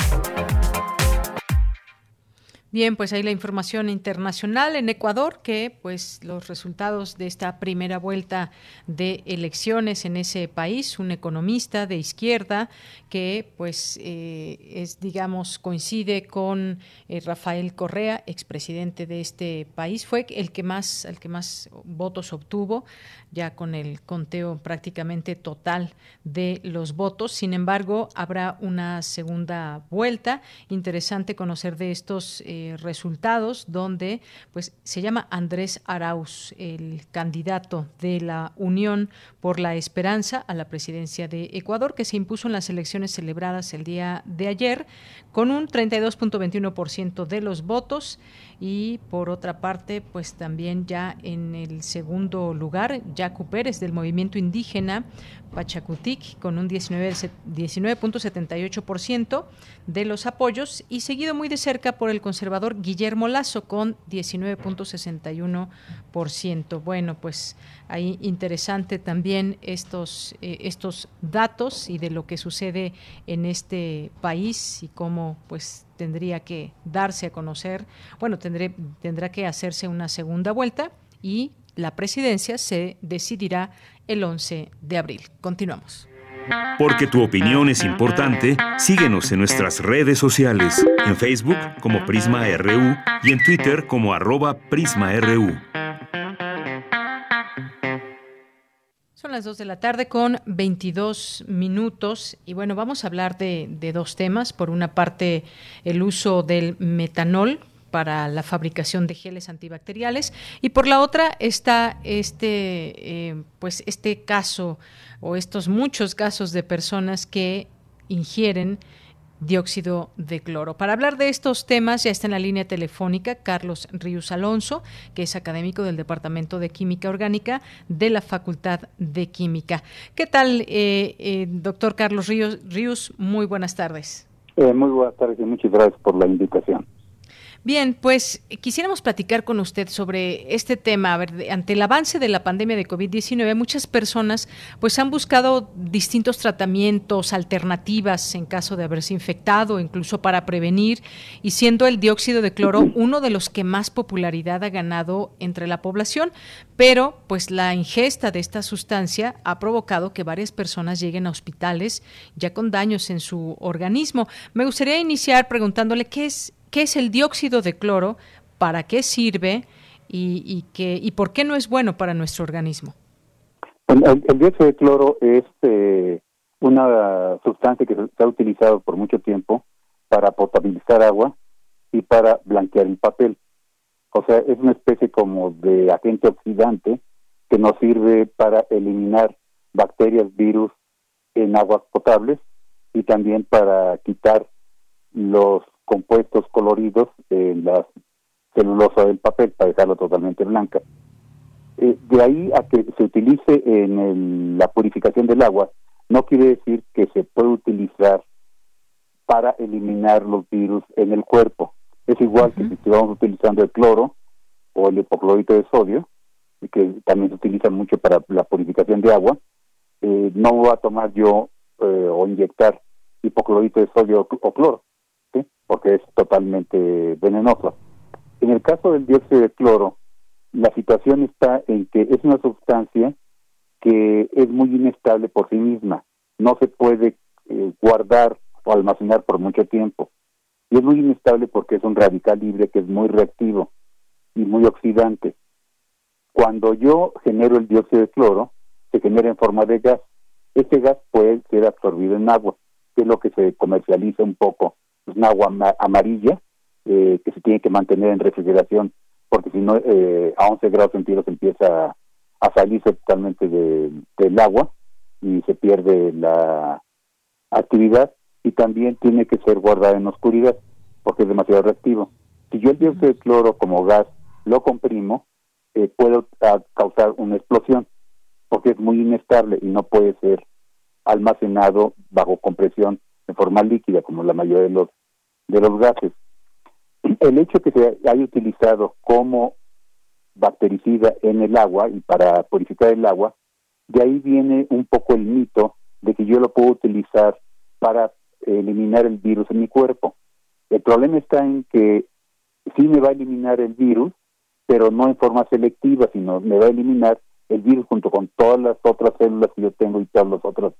Bien, pues ahí la información internacional en Ecuador, que pues los resultados de esta primera vuelta de elecciones en ese país, un economista de izquierda que pues eh, es digamos coincide con eh, Rafael Correa, expresidente de este país, fue el que más el que más votos obtuvo ya con el conteo prácticamente total de los votos. Sin embargo, habrá una segunda vuelta. Interesante conocer de estos eh, resultados, donde pues se llama Andrés Arauz, el candidato de la Unión por la Esperanza a la presidencia de Ecuador, que se impuso en las elecciones celebradas el día de ayer con un 32.21% de los votos y por otra parte, pues también ya en el segundo lugar, Yacu Pérez del movimiento indígena Pachacutic con un 19.78% de los apoyos y seguido muy de cerca por el conservador Guillermo Lazo con 19.61%. Bueno, pues ahí interesante también estos, eh, estos datos y de lo que sucede en este país y cómo pues tendría que darse a conocer, bueno, tendré, tendrá que hacerse una segunda vuelta y la presidencia se decidirá el 11 de abril. Continuamos. Porque tu opinión es importante, síguenos en nuestras redes sociales, en Facebook como Prisma RU y en Twitter como arroba PrismaRU. Las 2 de la tarde con 22 minutos y bueno, vamos a hablar de, de dos temas. Por una parte, el uso del metanol para la fabricación de geles antibacteriales y por la otra está este eh, pues este caso o estos muchos casos de personas que ingieren dióxido de cloro. Para hablar de estos temas ya está en la línea telefónica Carlos Ríos Alonso, que es académico del Departamento de Química Orgánica de la Facultad de Química. ¿Qué tal, eh, eh, doctor Carlos Ríos? Ríos, muy buenas tardes. Eh, muy buenas tardes y muchas gracias por la invitación. Bien, pues quisiéramos platicar con usted sobre este tema. A ver, ante el avance de la pandemia de COVID-19, muchas personas pues han buscado distintos tratamientos, alternativas en caso de haberse infectado, incluso para prevenir, y siendo el dióxido de cloro uno de los que más popularidad ha ganado entre la población, pero pues la ingesta de esta sustancia ha provocado que varias personas lleguen a hospitales ya con daños en su organismo. Me gustaría iniciar preguntándole qué es qué es el dióxido de cloro, para qué sirve y, y por qué no es bueno para nuestro organismo. El, dióxido de cloro es eh, una sustancia que se ha utilizado por mucho tiempo para potabilizar agua y para blanquear el papel. O sea, es una especie como de agente oxidante que nos sirve para eliminar bacterias, virus en aguas potables y también para quitar los compuestos coloridos en la celulosa del papel para dejarlo totalmente blanca. Eh, de ahí a que se utilice en la purificación del agua, no quiere decir que se puede utilizar para eliminar los virus en el cuerpo. Es igual que si estamos utilizando el cloro o el hipoclorito de sodio, que también se utiliza mucho para la purificación de agua, eh, no voy a tomar yo eh, o inyectar hipoclorito de sodio o cloro porque es totalmente venenoso. En el caso del dióxido de cloro, la situación está en que es una sustancia que es muy inestable por sí misma, no se puede eh, guardar o almacenar por mucho tiempo. Y es muy inestable porque es un radical libre que es muy reactivo y muy oxidante. Cuando yo genero el dióxido de cloro, se genera en forma de gas. Este gas puede ser absorbido en agua, que es lo que se comercializa un poco es un agua amarilla eh, que se tiene que mantener en refrigeración porque si no eh, a 11 grados centígrados empieza a salirse totalmente del agua y se pierde la actividad y también tiene que ser guardada en oscuridad porque es demasiado reactivo. Si yo el dióxido de cloro como gas lo comprimo, eh, puedo causar una explosión porque es muy inestable y no puede ser almacenado bajo compresión en forma líquida como la mayoría de los de los gases. El hecho que se haya utilizado como bactericida en el agua y para purificar el agua, de ahí viene un poco el mito de que yo lo puedo utilizar para eliminar el virus en mi cuerpo. El problema está en que sí me va a eliminar el virus, pero no en forma selectiva, sino me va a eliminar el virus junto con todas las otras células que yo tengo y todas las otras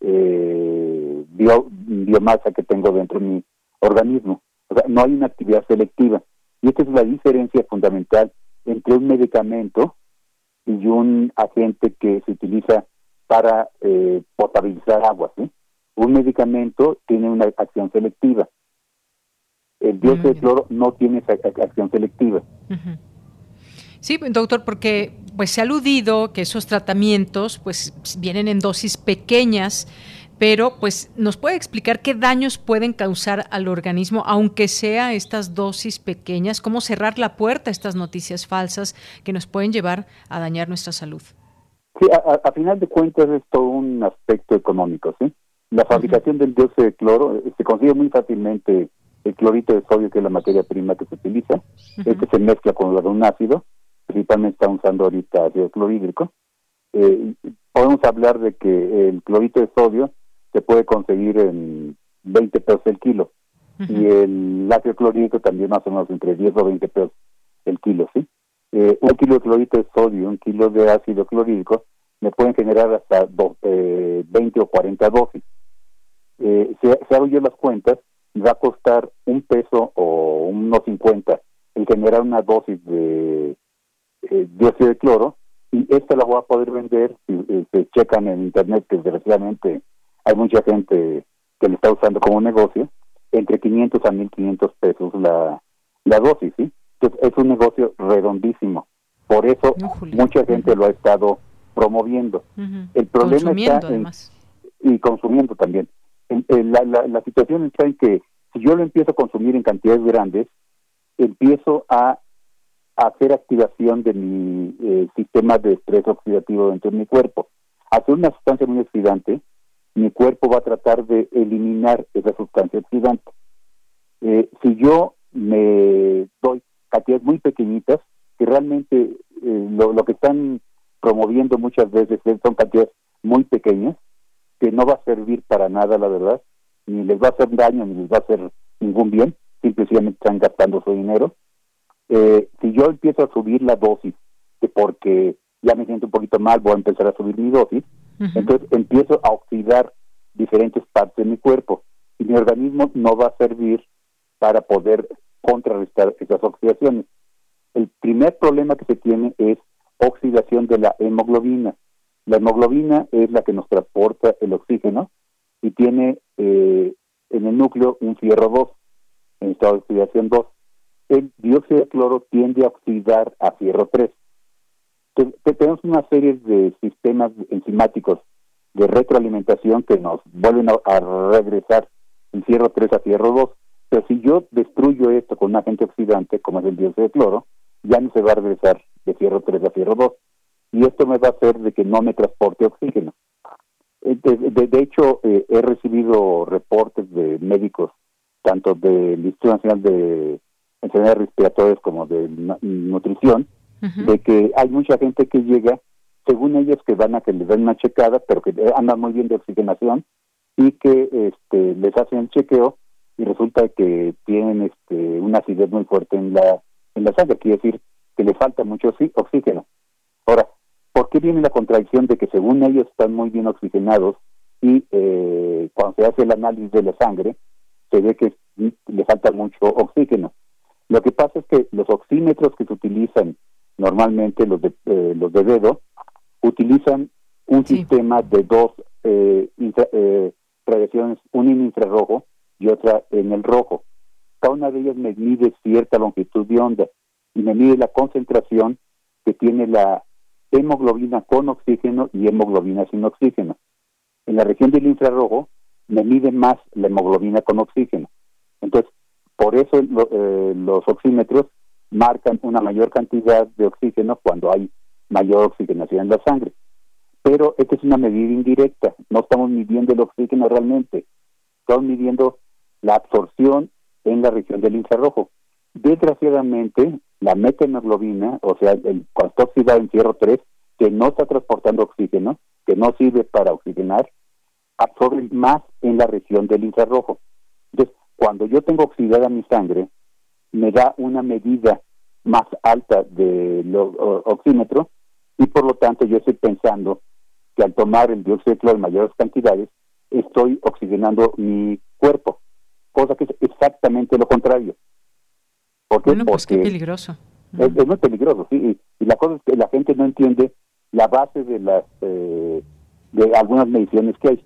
eh, biomasa que tengo dentro de mi organismo. O sea, no hay una actividad selectiva. Y esta es la diferencia fundamental entre un medicamento y un agente que se utiliza para eh, potabilizar agua. Un medicamento tiene una acción selectiva. El dióxido de cloro no tiene esa acción selectiva. Sí, doctor, porque pues se ha aludido que esos tratamientos pues vienen en dosis pequeñas pero pues nos puede explicar qué daños pueden causar al organismo, aunque sea estas dosis pequeñas, cómo cerrar la puerta a estas noticias falsas que nos pueden llevar a dañar nuestra salud. Sí, a, final de cuentas es todo un aspecto económico, ¿sí? La fabricación del dióxido de cloro eh, se consigue muy fácilmente el clorito de sodio, que es la materia prima que se utiliza. Este se mezcla con un ácido, principalmente está usando ahorita ácido clorhídrico. Eh, podemos hablar de que el clorito de sodio se puede conseguir en 20 pesos el kilo. Y el ácido clorhídrico también más o menos entre 10 o 20 pesos el kilo, ¿sí? Eh, un kilo de clorito de sodio, un kilo de ácido clorhídrico, me pueden generar hasta 20 eh, o 40 dosis. Eh, si, hago yo las cuentas, va a costar un peso o unos 50 el generar una dosis de dióxido de cloro y esta la voy a poder vender, si se checan en internet que desgraciadamente hay mucha gente que lo está usando como negocio, entre 500 a 1500 pesos la, la dosis, ¿sí? Entonces es un negocio redondísimo. Por eso mucha gente lo ha estado promoviendo. El problema está en, y consumiendo también. la, la, situación está en que si yo lo empiezo a consumir en cantidades grandes, empiezo a, hacer activación de mi eh, sistema de estrés oxidativo dentro de mi cuerpo. Hacer una sustancia muy oxidante, mi cuerpo va a tratar de eliminar esa sustancia oxidante. Eh, si yo me doy cantidades muy pequeñitas, que realmente eh, lo, lo, que están promoviendo muchas veces son cantidades muy pequeñas, que no va a servir para nada, la verdad, ni les va a hacer daño, ni les va a hacer ningún bien, simplemente están gastando su dinero. Eh, si yo empiezo a subir la dosis, que porque ya me siento un poquito mal, voy a empezar a subir mi dosis, entonces empiezo a oxidar diferentes partes de mi cuerpo y mi organismo no va a servir para poder contrarrestar esas oxidaciones. El primer problema que se tiene es oxidación de la hemoglobina. La hemoglobina es la que nos transporta el oxígeno y tiene eh, en el núcleo un fierro 2, en estado de oxidación 2. El dióxido de cloro tiende a oxidar a fierro 3. Tenemos una serie de sistemas enzimáticos de retroalimentación que nos vuelven a, regresar el fierro 3 a fierro 2. Pero si yo destruyo esto con un agente oxidante, como es el dióxido de cloro, ya no se va a regresar de fierro 3 a fierro 2 y esto me va a hacer de que no me transporte oxígeno. Eh, de, hecho, eh, he recibido reportes de médicos, tanto del Instituto Nacional de Enfermedades Respiratorias como de Nutrición, de que hay mucha gente que llega, según ellos, que van a que les den una checada, pero que andan muy bien de oxigenación y que este, les hacen chequeo y resulta que tienen este, una acidez muy fuerte en la, en la sangre, quiere decir que le falta mucho oxígeno. Ahora, ¿por qué viene la contradicción de que según ellos están muy bien oxigenados y eh, cuando se hace el análisis de la sangre se ve que le falta mucho oxígeno? Lo que pasa es que los oxímetros que se utilizan normalmente, los de, eh, los de dedo, utilizan un sistema de dos eh, eh, radiaciones, una en infrarrojo y otra en el rojo. Cada una de ellas me mide cierta longitud de onda y me mide la concentración que tiene la hemoglobina con oxígeno y hemoglobina sin oxígeno. En la región del infrarrojo me mide más la hemoglobina con oxígeno. Entonces, por eso eh, los oxímetros marcan una mayor cantidad de oxígeno cuando hay mayor oxigenación en la sangre. Pero esta es una medida indirecta, no estamos midiendo el oxígeno realmente, estamos midiendo la absorción en la región del infrarrojo. Desgraciadamente, la metahemoglobina, o sea, el, cuando está oxidado en fierro 3, que no está transportando oxígeno, que no sirve para oxigenar, absorbe más en la región del infrarrojo. Entonces, cuando yo tengo oxidada mi sangre, me da una medida más alta del oxímetro y por lo tanto yo estoy pensando que al tomar el dióxido de cloro en mayores cantidades, estoy oxigenando mi cuerpo, cosa que es exactamente lo contrario. Bueno, pues qué peligroso. Es, muy peligroso, sí. Y, la cosa es que la gente no entiende la base de las eh, de algunas mediciones que hay.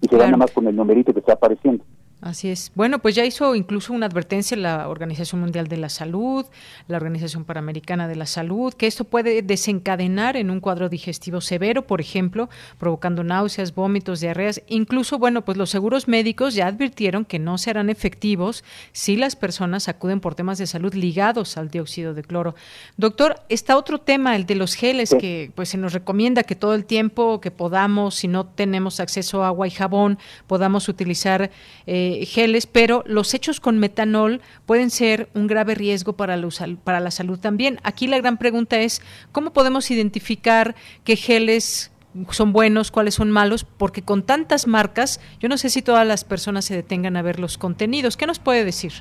y se van nada más con el numerito que está apareciendo. Así es. Bueno, pues ya hizo incluso una advertencia la Organización Mundial de la Salud, la Organización Panamericana de la Salud, que esto puede desencadenar en un cuadro digestivo severo, por ejemplo, provocando náuseas, vómitos, diarreas. Incluso, bueno, pues los seguros médicos ya advirtieron que no serán efectivos si las personas acuden por temas de salud ligados al dióxido de cloro. Doctor, está otro tema, el de los geles, que pues se nos recomienda que todo el tiempo que podamos, si no tenemos acceso a agua y jabón, podamos utilizar eh, geles, pero los hechos con metanol pueden ser un grave riesgo para, para la salud también. Aquí la gran pregunta es, ¿cómo podemos identificar qué geles son buenos, cuáles son malos, porque con tantas marcas, yo no sé si todas las personas se detengan a ver los contenidos. ¿Qué nos puede decir?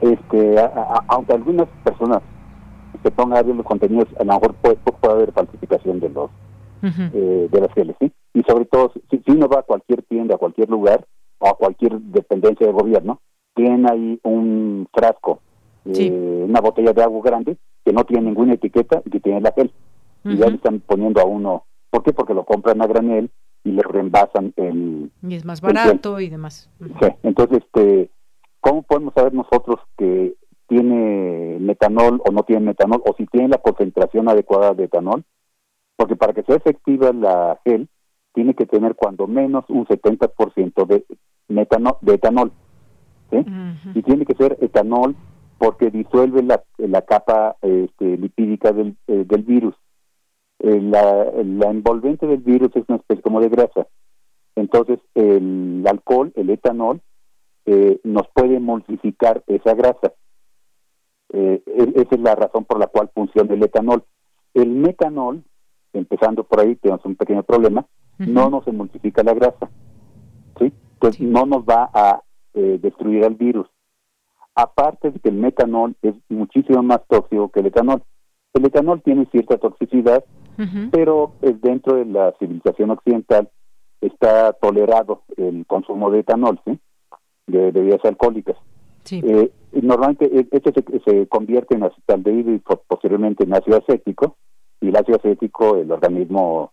Este, aunque algunas personas se pongan a ver los contenidos, a lo mejor puede, haber falsificación de los eh, de las geles, ¿sí? Y sobre todo, si, si, uno va a cualquier tienda, a cualquier lugar, o a cualquier dependencia de gobierno, tienen ahí un frasco, eh, una botella de agua grande que no tiene ninguna etiqueta y que tiene la gel. Y ya le están poniendo a uno, ¿por qué? Porque lo compran a granel y le reembasan el... Y es más barato y demás. Sí, entonces, este, ¿cómo podemos saber nosotros que tiene metanol o no tiene metanol, o si tiene la concentración adecuada de etanol? Porque para que sea efectiva la gel, tiene que tener cuando menos un 70% de metano, de etanol. Y tiene que ser etanol porque disuelve la, la capa este, lipídica del, eh, del virus. Eh, la, la, envolvente del virus es una especie como de grasa. Entonces, el alcohol, el etanol, eh, nos puede emulsificar esa grasa. E, esa es la razón por la cual funciona el etanol. El metanol, empezando por ahí, tenemos un pequeño problema, no nos emulsifica la grasa. ¿Sí? Entonces, no nos va a destruir al virus. Aparte de que el metanol es muchísimo más tóxico que el etanol. El etanol tiene cierta toxicidad, pero dentro de la civilización occidental está tolerado el consumo de etanol, ¿sí? De, bebidas alcohólicas. Eh, normalmente e, este se, convierte en acetaldehído y posteriormente en ácido acético, y el ácido acético el organismo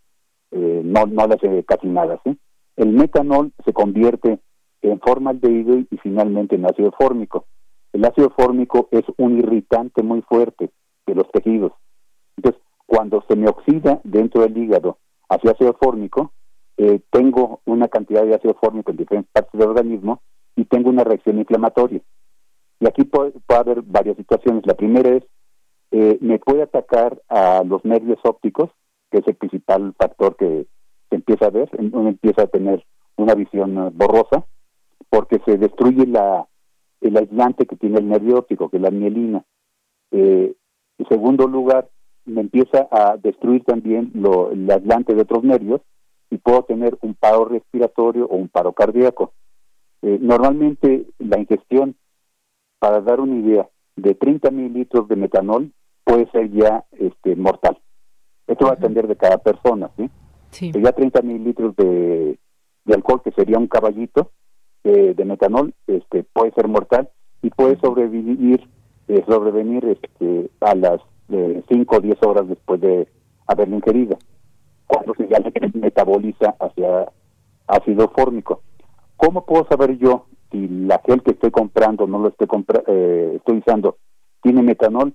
eh, no, no le hace casi nada, ¿sí? El metanol se convierte en formaldehído y finalmente en ácido fórmico. El ácido fórmico es un irritante muy fuerte de los tejidos. Entonces, cuando se me oxida dentro del hígado hacia ácido fórmico, eh, tengo una cantidad de ácido fórmico en diferentes partes del organismo y tengo una reacción inflamatoria. Y aquí puede, haber varias situaciones. La primera es, eh, me puede atacar a los nervios ópticos, que es el principal factor que se empieza a ver, uno empieza a tener una visión eh, borrosa, porque se destruye la el aislante que tiene el nervio óptico, que es la mielina. Eh, en segundo lugar, me empieza a destruir también lo, el aislante de otros nervios y puedo tener un paro respiratorio o un paro cardíaco. Eh, normalmente la ingestión, para dar una idea, de 30 mililitros de metanol puede ser ya este, mortal. Esto va a depender de cada persona, ¿sí? Sí. ya 30 mililitros de, de alcohol, que sería un caballito, de, metanol este puede ser mortal y puede sobrevivir eh, sobrevenir este, a las 5 o 10 horas después de haberlo ingerido cuando se ya metaboliza hacia ácido fórmico. ¿cómo puedo saber yo si la gel que estoy comprando no lo estoy compra eh, estoy usando tiene metanol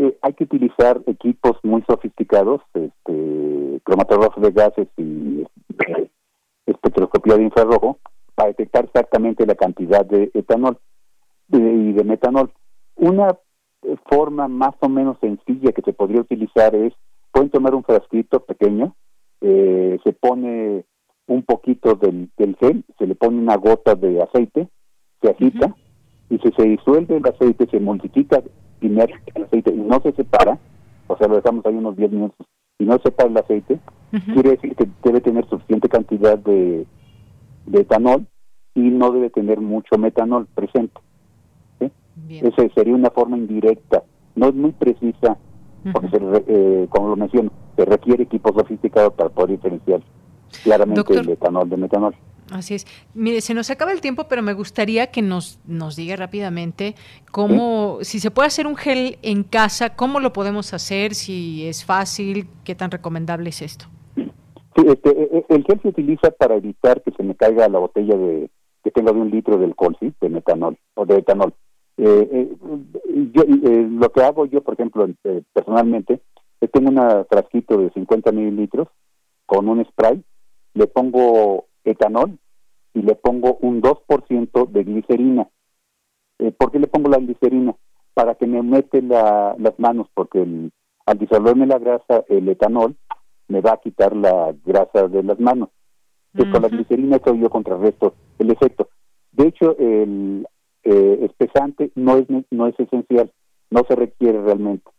eh, hay que utilizar equipos muy sofisticados este cromatógrafos de gases y espectroscopía de infrarrojo para detectar exactamente la cantidad de etanol y de metanol. Una forma más o menos sencilla que se podría utilizar es, pueden tomar un frasquito pequeño, eh, se pone un poquito del, gel, se le pone una gota de aceite, se agita, y si se disuelve el aceite, se multiplica el aceite y no se separa, o sea, lo dejamos ahí unos 10 minutos, y no se separa el aceite, quiere decir que debe tener suficiente cantidad de de etanol y no debe tener mucho metanol presente. Esa sería una forma indirecta, no es muy precisa, porque eh, como lo menciono, se requiere equipo sofisticado para poder diferenciar claramente el etanol de metanol. Así es. Mire, se nos acaba el tiempo, pero me gustaría que nos, nos diga rápidamente cómo, si se puede hacer un gel en casa, cómo lo podemos hacer, si es fácil, qué tan recomendable es esto. Este, e, e, el gel se utiliza para evitar que se me caiga la botella de que tenga de un litro de alcohol, ¿sí? De metanol o de etanol. Eh, eh, yo, eh, lo que hago yo, por ejemplo, personalmente, tengo un frasquito de 50 mililitros con un spray, le pongo etanol y le pongo un 2% de glicerina. ¿Por qué le pongo la glicerina? Para que me mete la, las manos, porque al disolverme la grasa, el etanol me va a quitar la grasa de las manos. con la glicerina esto yo contrarresto el efecto. De hecho, el eh, espesante no es no es esencial, no se requiere realmente.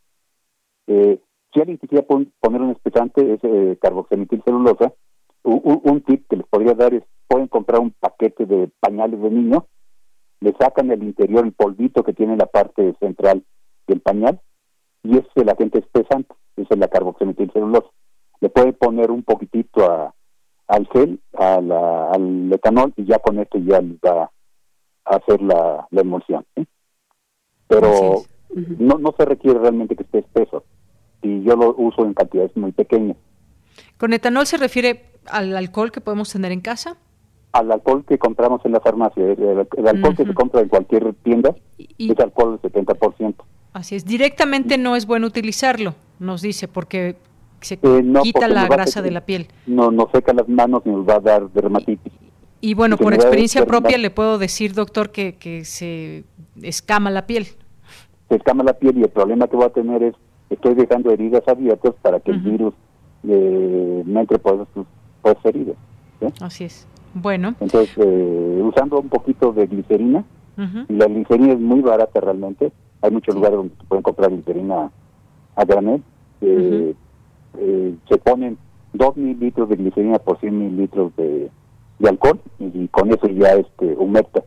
Eh, si alguien quisiera poner un espesante, es eh, carboxemetilcelulosa, un, un, tip que les podría dar es, pueden comprar un paquete de pañales de niño, le sacan del interior el polvito que tiene la parte central del pañal, y ese es el agente espesante, esa es la carboxemetilcelulosa le puede poner un poquitito a, al gel, a la, al etanol, y ya con esto ya va a hacer la, emulsión. Pero no, no se requiere realmente que esté espeso, y yo lo uso en cantidades muy pequeñas. ¿Con etanol se refiere al alcohol que podemos tener en casa? Al alcohol que compramos en la farmacia. El, alcohol que se compra en cualquier tienda es alcohol del 70%. Así es. Directamente no es bueno utilizarlo, nos dice, porque se eh, quita la grasa de la piel. No, no seca las manos y nos va a dar dermatitis. Y bueno, por experiencia propia le puedo decir, doctor, que, que se escama la piel. Se escama la piel y el problema que voy a tener es, estoy dejando heridas abiertas para que el virus eh, entre por esas heridas. Así es. Bueno. Entonces, eh, usando un poquito de glicerina, y la glicerina es muy barata realmente, hay muchos lugares donde se pueden comprar glicerina a granel, eh, eh, se ponen 2 mililitros de glicerina por 100 mililitros de, de alcohol y, con eso ya este humecta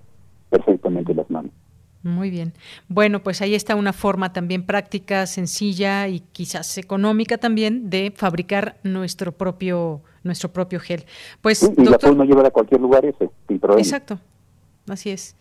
perfectamente las manos. Muy bien. Bueno, pues ahí está una forma también práctica, sencilla y quizás económica también de fabricar nuestro propio nuestro propio gel. Pues y la puede llevar a cualquier lugar ese, Exacto. Así es.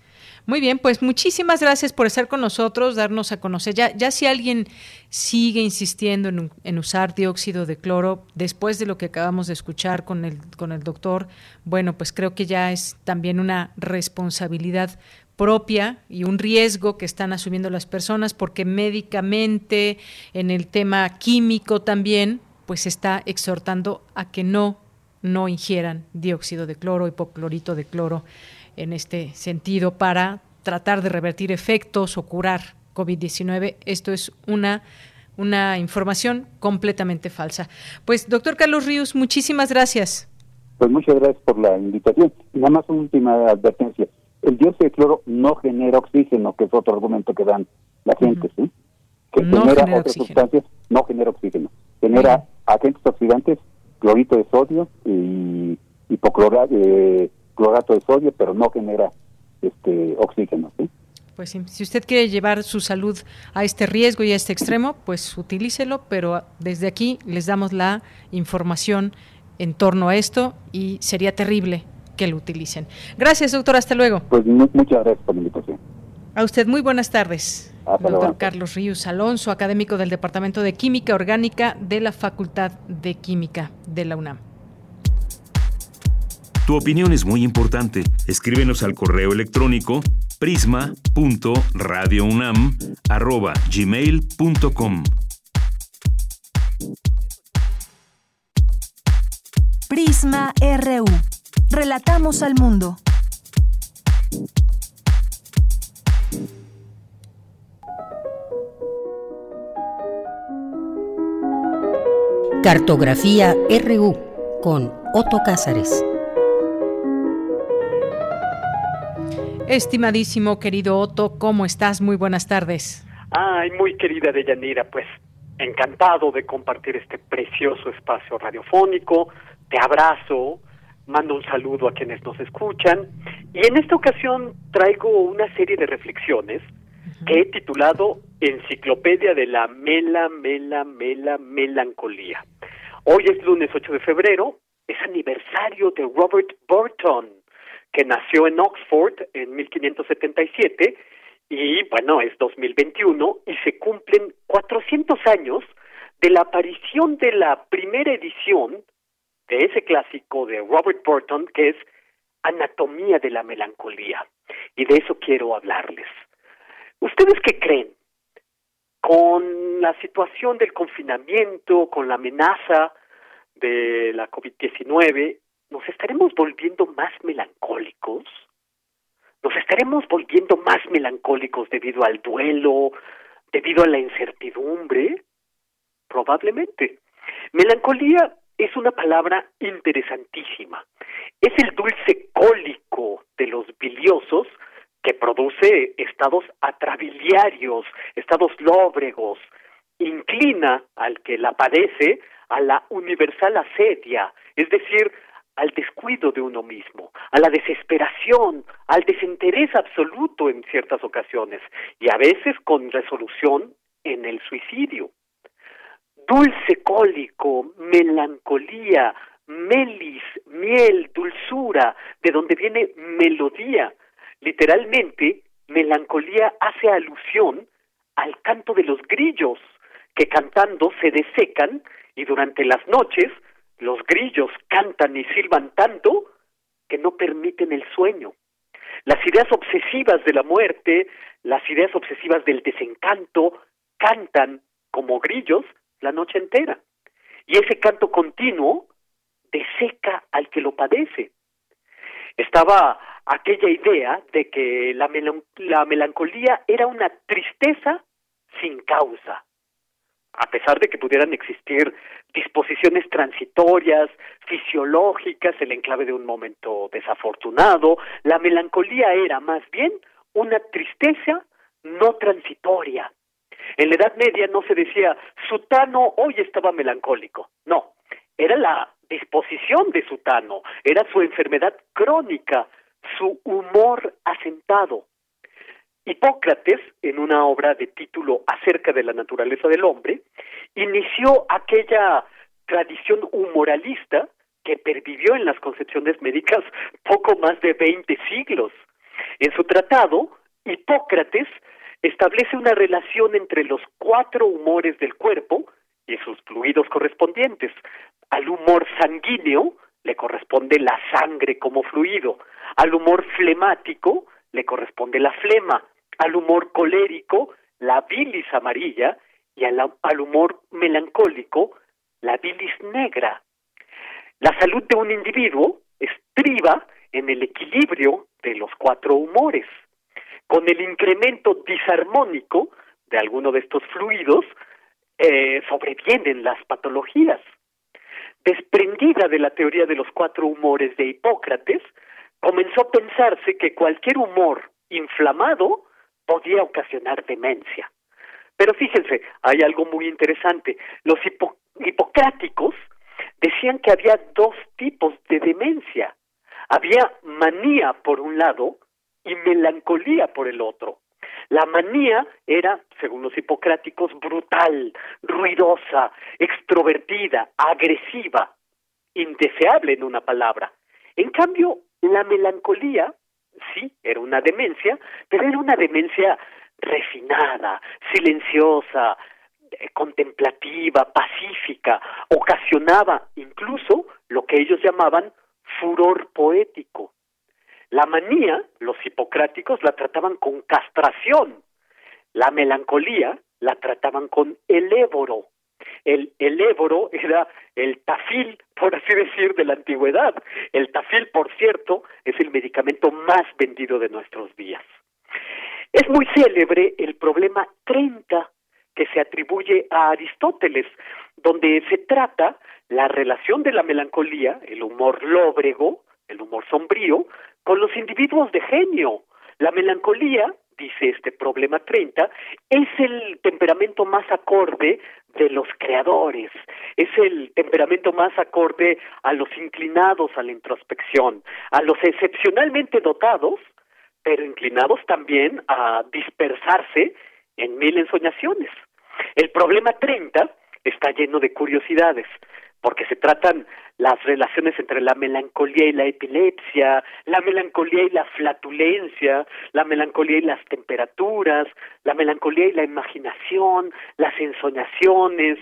Muy bien, pues muchísimas gracias por estar con nosotros, darnos a conocer. Ya, ya si alguien sigue insistiendo en, en, usar dióxido de cloro, después de lo que acabamos de escuchar con el, con el doctor, bueno, pues creo que ya es también una responsabilidad propia y un riesgo que están asumiendo las personas porque médicamente, en el tema químico también, pues está exhortando a que no, no ingieran dióxido de cloro, hipoclorito de cloro en este sentido para tratar de revertir efectos o curar COVID-19. Esto es una una información completamente falsa. Pues, doctor Carlos Ríos, muchísimas gracias. Pues muchas gracias por la invitación. Y nada más una última advertencia. El dióxido de cloro no genera oxígeno, que es otro argumento que dan la gente, ¿sí? Que genera, otras sustancias, no genera oxígeno. Genera agentes oxidantes, clorito de sodio y hipoclorato, eh, clorato de sodio, pero no genera este oxígeno. ¿sí? Pues si usted quiere llevar su salud a este riesgo y a este extremo, pues utilícelo, pero desde aquí les damos la información en torno a esto y sería terrible que lo utilicen. Gracias, doctor. Hasta luego. Pues muchas gracias por la invitación. A usted muy buenas tardes. doctor Carlos Ríos Alonso, académico del Departamento de Química Orgánica de la Facultad de Química de la UNAM. Tu opinión es muy importante. Escríbenos al correo electrónico prisma.radiounam@gmail.com. Prisma RU. Relatamos al mundo. Cartografía RU con Otto Cázares. Estimadísimo querido Otto, ¿cómo estás? Muy buenas tardes. Ay, muy querida Deyanira, pues encantado de compartir este precioso espacio radiofónico. Te abrazo, mando un saludo a quienes nos escuchan y en esta ocasión traigo una serie de reflexiones que he titulado Enciclopedia de la Mela, Mela, Mela, Melancolía. Hoy es lunes 8 de febrero, es aniversario de Robert Burton, que nació en Oxford en 1577 y bueno, es 2021 y se cumplen 400 años de la aparición de la primera edición de ese clásico de Robert Burton que es Anatomía de la Melancolía. Y de eso quiero hablarles. ¿Ustedes qué creen? Con la situación del confinamiento, con la amenaza de la COVID-19, ¿nos estaremos volviendo más melancólicos? ¿Nos estaremos volviendo más melancólicos debido al duelo, debido a la incertidumbre? Probablemente. Melancolía es una palabra interesantísima. Es el dulce cólico de los biliosos que produce estados atrabiliarios, estados lóbregos, inclina al que la padece a la universal asedia, es decir, al descuido de uno mismo, a la desesperación, al desinterés absoluto en ciertas ocasiones y a veces con resolución en el suicidio. Dulce cólico, melancolía, melis, miel, dulzura, de donde viene melodía. Literalmente, melancolía hace alusión al canto de los grillos, que cantando se desecan y durante las noches los grillos cantan y silban tanto que no permiten el sueño. Las ideas obsesivas de la muerte, las ideas obsesivas del desencanto, cantan como grillos la noche entera. Y ese canto continuo deseca al que lo padece. estaba aquella idea de que la, la melancolía era una tristeza sin causa, a pesar de que pudieran existir disposiciones transitorias, fisiológicas, el enclave de un momento desafortunado, la melancolía era más bien una tristeza no transitoria. En la Edad Media no se decía, Sutano hoy estaba melancólico, no, era la disposición de Sutano, era su enfermedad crónica, su humor asentado. Hipócrates, en una obra de título acerca de la naturaleza del hombre, inició aquella tradición humoralista que pervivió en las concepciones médicas poco más de veinte siglos. En su tratado, Hipócrates establece una relación entre los cuatro humores del cuerpo y sus fluidos correspondientes. Al humor sanguíneo le corresponde la sangre como fluido, al humor flemático le corresponde la flema, al humor colérico la bilis amarilla y al, al humor melancólico la bilis negra. La salud de un individuo estriba en el equilibrio de los cuatro humores. Con el incremento disarmónico de alguno de estos fluidos, eh, sobrevienen las patologías. Desprendida de la teoría de los cuatro humores de Hipócrates, comenzó a pensarse que cualquier humor inflamado podía ocasionar demencia. Pero fíjense, hay algo muy interesante. Los hipocráticos decían que había dos tipos de demencia. Había manía por un lado y melancolía por el otro. La manía era, según los hipocráticos, brutal, ruidosa, extrovertida, agresiva, indeseable en una palabra. En cambio, la melancolía, sí, era una demencia, pero era una demencia refinada, silenciosa, eh, contemplativa, pacífica, ocasionaba incluso lo que ellos llamaban furor poético. La manía, los hipocráticos la trataban con castración, la melancolía la trataban con el évoro. El, el éboro era el tafil, por así decir, de la antigüedad. El tafil, por cierto, es el medicamento más vendido de nuestros días. Es muy célebre el problema 30 que se atribuye a Aristóteles, donde se trata la relación de la melancolía, el humor lóbrego, el humor sombrío, con los individuos de genio. La melancolía, dice este problema 30, es el temperamento más acorde de los creadores, es el temperamento más acorde a los inclinados a la introspección, a los excepcionalmente dotados, pero inclinados también a dispersarse en mil ensoñaciones. El problema 30 está lleno de curiosidades, porque se tratan las relaciones entre la melancolía y la epilepsia, la melancolía y la flatulencia, la melancolía y las temperaturas, la melancolía y la imaginación, las ensoñaciones,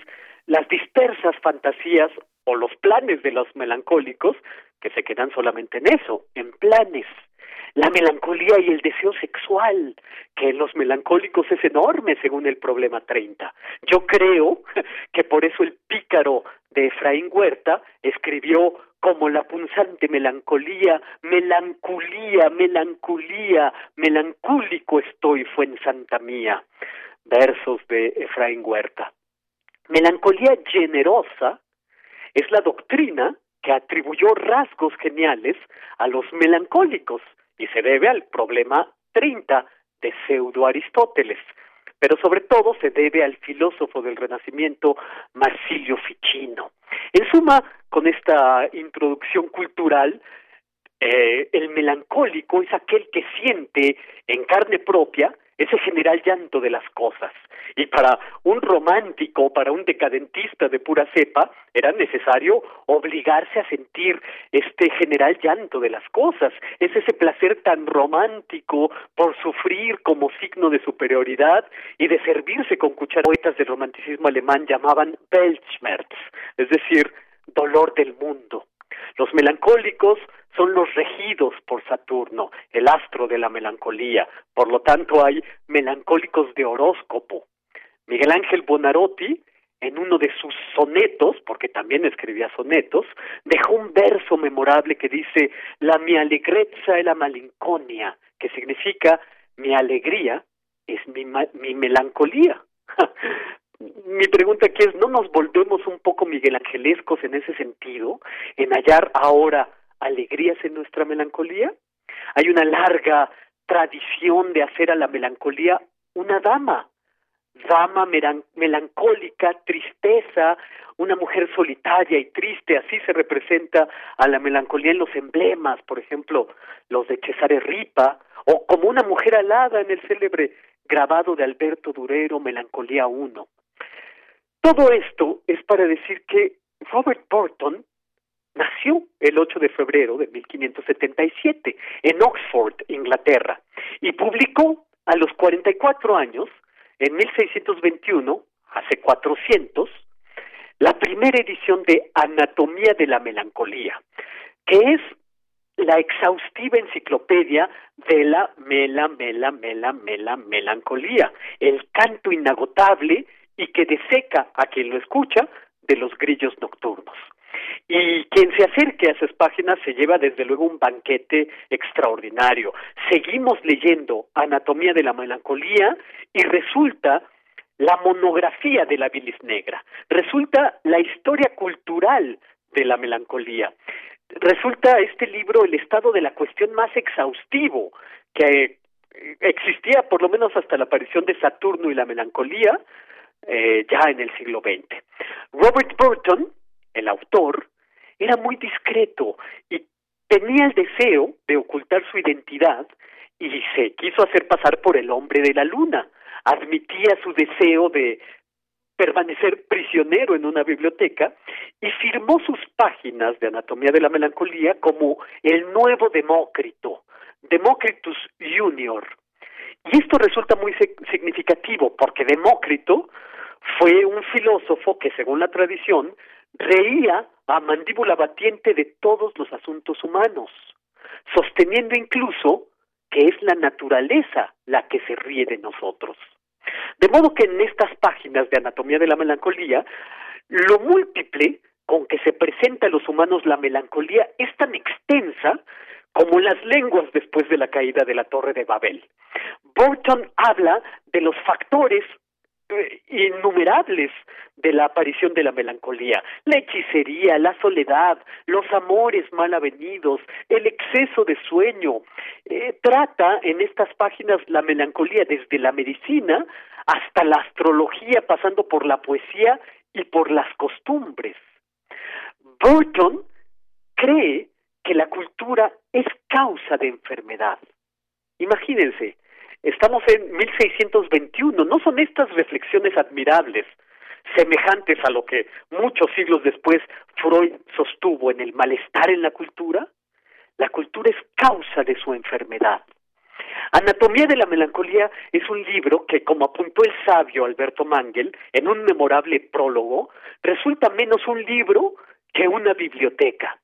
las dispersas fantasías o los planes de los melancólicos que se quedan solamente en eso, en planes la melancolía y el deseo sexual, que en los melancólicos es enorme según el problema 30. Yo creo que por eso el pícaro de Efraín Huerta escribió como la punzante melancolía, melancolía, melancolía, melancólico estoy fue en Santa Mía. Versos de Efraín Huerta. Melancolía generosa es la doctrina que atribuyó rasgos geniales a los melancólicos y se debe al problema 30 de Pseudo Aristóteles, pero sobre todo se debe al filósofo del Renacimiento Marsilio Ficino. En suma, con esta introducción cultural, eh, el melancólico es aquel que siente en carne propia ese general llanto de las cosas. Y para un romántico, para un decadentista de pura cepa, era necesario obligarse a sentir este general llanto de las cosas. Es ese placer tan romántico por sufrir como signo de superioridad y de servirse con cucharotas del romanticismo alemán llamaban Weltschmerz, es decir, dolor del mundo. Los melancólicos son los regidos por Saturno, el astro de la melancolía. Por lo tanto, hay melancólicos de horóscopo. Miguel Ángel Bonarotti en uno de sus sonetos, porque también escribía sonetos, dejó un verso memorable que dice, la mi alegrezza es la malinconia, que significa mi alegría es mi, mi melancolía. mi pregunta aquí es, ¿no nos volvemos un poco Miguel Angelescos en ese sentido, en hallar ahora alegrías en nuestra melancolía? Hay una larga tradición de hacer a la melancolía una dama, dama melancólica, tristeza, una mujer solitaria y triste, así se representa a la melancolía en los emblemas, por ejemplo, los de Cesare Ripa, o como una mujer alada en el célebre grabado de Alberto Durero, Melancolía 1. Todo esto es para decir que Robert Burton nació el 8 de febrero de 1577 en Oxford, Inglaterra, y publicó a los 44 años en 1621, hace 400, la primera edición de Anatomía de la Melancolía, que es la exhaustiva enciclopedia de la mela, mela, mela, mela, melancolía, el canto inagotable y que deseca a quien lo escucha de los grillos nocturnos. Y quien se acerque a esas páginas se lleva desde luego un banquete extraordinario. Seguimos leyendo Anatomía de la Melancolía y resulta la monografía de la bilis negra, resulta la historia cultural de la melancolía, resulta este libro el estado de la cuestión más exhaustivo que existía por lo menos hasta la aparición de Saturno y la melancolía eh, ya en el siglo XX. Robert Burton, el autor, era muy discreto y tenía el deseo de ocultar su identidad y se quiso hacer pasar por el hombre de la luna. Admitía su deseo de permanecer prisionero en una biblioteca y firmó sus páginas de Anatomía de la Melancolía como el nuevo Demócrito, Demócritus Junior. Y esto resulta muy significativo porque Demócrito fue un filósofo que, según la tradición, reía a mandíbula batiente de todos los asuntos humanos, sosteniendo incluso que es la naturaleza la que se ríe de nosotros. De modo que en estas páginas de Anatomía de la Melancolía, lo múltiple con que se presenta a los humanos la melancolía es tan extensa como las lenguas después de la caída de la Torre de Babel. Burton habla de los factores innumerables de la aparición de la melancolía, la hechicería, la soledad, los amores mal avenidos, el exceso de sueño. Eh, trata en estas páginas la melancolía desde la medicina hasta la astrología, pasando por la poesía y por las costumbres. Burton cree que la cultura es causa de enfermedad. Imagínense, Estamos en 1621. ¿No son estas reflexiones admirables, semejantes a lo que muchos siglos después Freud sostuvo en el malestar en la cultura? La cultura es causa de su enfermedad. Anatomía de la Melancolía es un libro que, como apuntó el sabio Alberto Mangel en un memorable prólogo, resulta menos un libro que una biblioteca.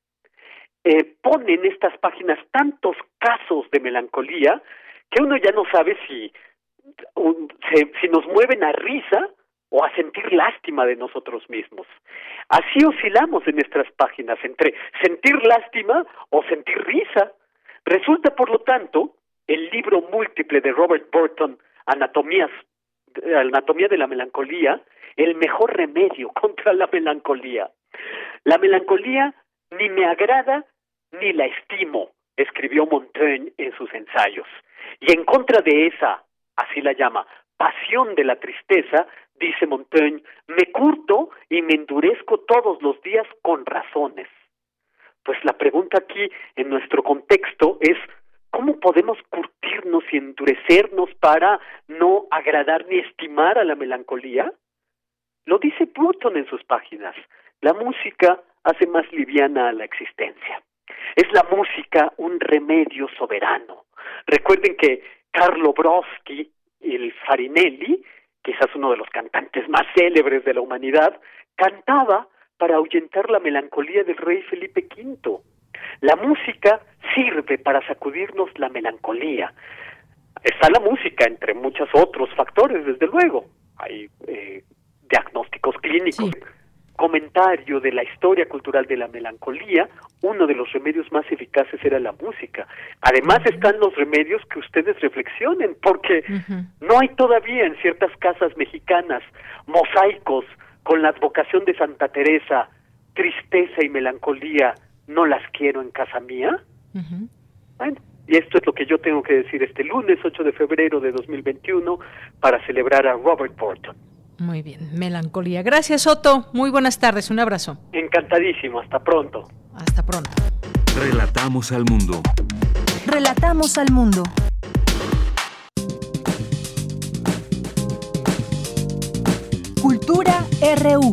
Eh, pone en estas páginas tantos casos de melancolía que uno ya no sabe si, si nos mueven a risa o a sentir lástima de nosotros mismos. Así oscilamos en nuestras páginas entre sentir lástima o sentir risa. Resulta, por lo tanto, el libro múltiple de Robert Burton, Anatomías, Anatomía de la Melancolía, el mejor remedio contra la melancolía. La melancolía ni me agrada ni la estimo, escribió Montaigne en sus ensayos. Y en contra de esa, así la llama, pasión de la tristeza, dice Montaigne, me curto y me endurezco todos los días con razones. Pues la pregunta aquí, en nuestro contexto, es ¿cómo podemos curtirnos y endurecernos para no agradar ni estimar a la melancolía? Lo dice Burton en sus páginas. La música hace más liviana a la existencia. Es la música un remedio soberano. Recuerden que Carlo Broschi, el Farinelli, quizás uno de los cantantes más célebres de la humanidad, cantaba para ahuyentar la melancolía del rey Felipe V. La música sirve para sacudirnos la melancolía. Está la música, entre muchos otros factores, desde luego. Hay eh, diagnósticos clínicos. Comentario de la historia cultural de la melancolía, uno de los remedios más eficaces era la música. Además están los remedios que ustedes reflexionen, porque no hay todavía en ciertas casas mexicanas mosaicos con la advocación de Santa Teresa, tristeza y melancolía, no las quiero en casa mía. Bueno, y esto es lo que yo tengo que decir este lunes 8 de febrero de 2021 para celebrar a Robert Burton. Muy bien, melancolía. Gracias, Otto. Muy buenas tardes, un abrazo. Encantadísimo, hasta pronto. Hasta pronto. Relatamos al mundo. Relatamos al mundo. Cultura RU.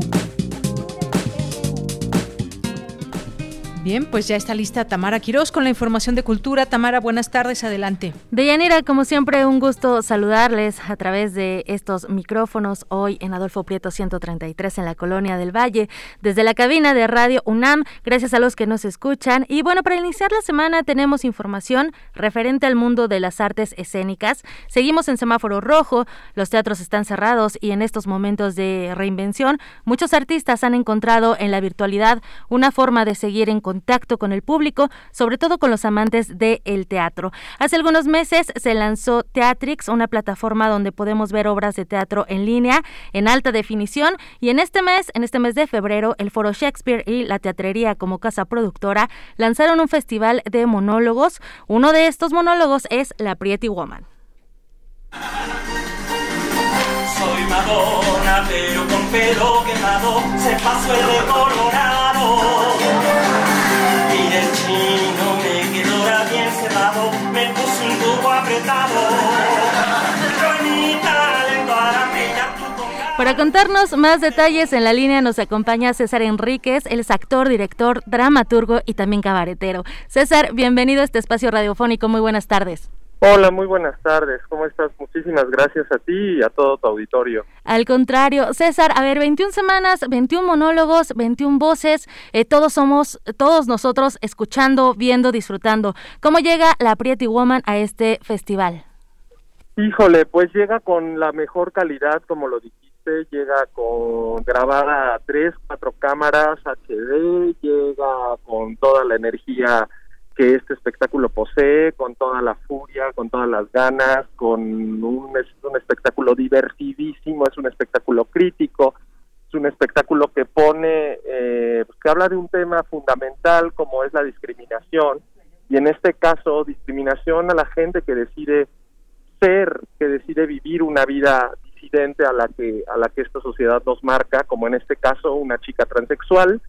Bien, pues ya está lista Tamara Quirós con la información de cultura. Tamara, buenas tardes, adelante. Deyanira, como siempre, un gusto saludarles a través de estos micrófonos hoy en Adolfo Prieto 133 en la Colonia del Valle, desde la cabina de Radio UNAM. Gracias a los que nos escuchan. Y bueno, para iniciar la semana tenemos información referente al mundo de las artes escénicas. Seguimos en semáforo rojo, los teatros están cerrados y en estos momentos de reinvención, muchos artistas han encontrado en la virtualidad una forma de seguir en con el público, sobre todo con los amantes del teatro. Hace algunos meses se lanzó Teatrix, una plataforma donde podemos ver obras de teatro en línea en alta definición y en este mes, en este mes de febrero, el Foro Shakespeare y la Teatrería como casa productora lanzaron un festival de monólogos. Uno de estos monólogos es La Pretty Woman. Soy Madonna, pero con pelo quemado se pasó el de el chino me quedó bien cerrado, me puso un apretado. Para contarnos más detalles en la línea nos acompaña César Enríquez, él es actor, director, dramaturgo y también cabaretero. César, bienvenido a este espacio radiofónico, muy buenas tardes. Hola, muy buenas tardes. ¿Cómo estás? Muchísimas gracias a ti y a todo tu auditorio. Al contrario, César, a ver, 21 semanas, 21 monólogos, 21 voces, eh, todos somos, todos nosotros escuchando, viendo, disfrutando. ¿Cómo llega la Pretty Woman a este festival? Híjole, pues llega con la mejor calidad, como lo dijiste, llega con grabada a tres, cuatro cámaras HD, llega con toda la energía que este espectáculo posee, con toda la furia, con todas las ganas, con un, es un espectáculo divertidísimo, es un espectáculo crítico, es un espectáculo que pone, eh, pues, que habla de un tema fundamental como es la discriminación, y en este caso discriminación a la gente que decide ser, que decide vivir una vida disidente a la que a la que esta sociedad nos marca, como en este caso una chica transexual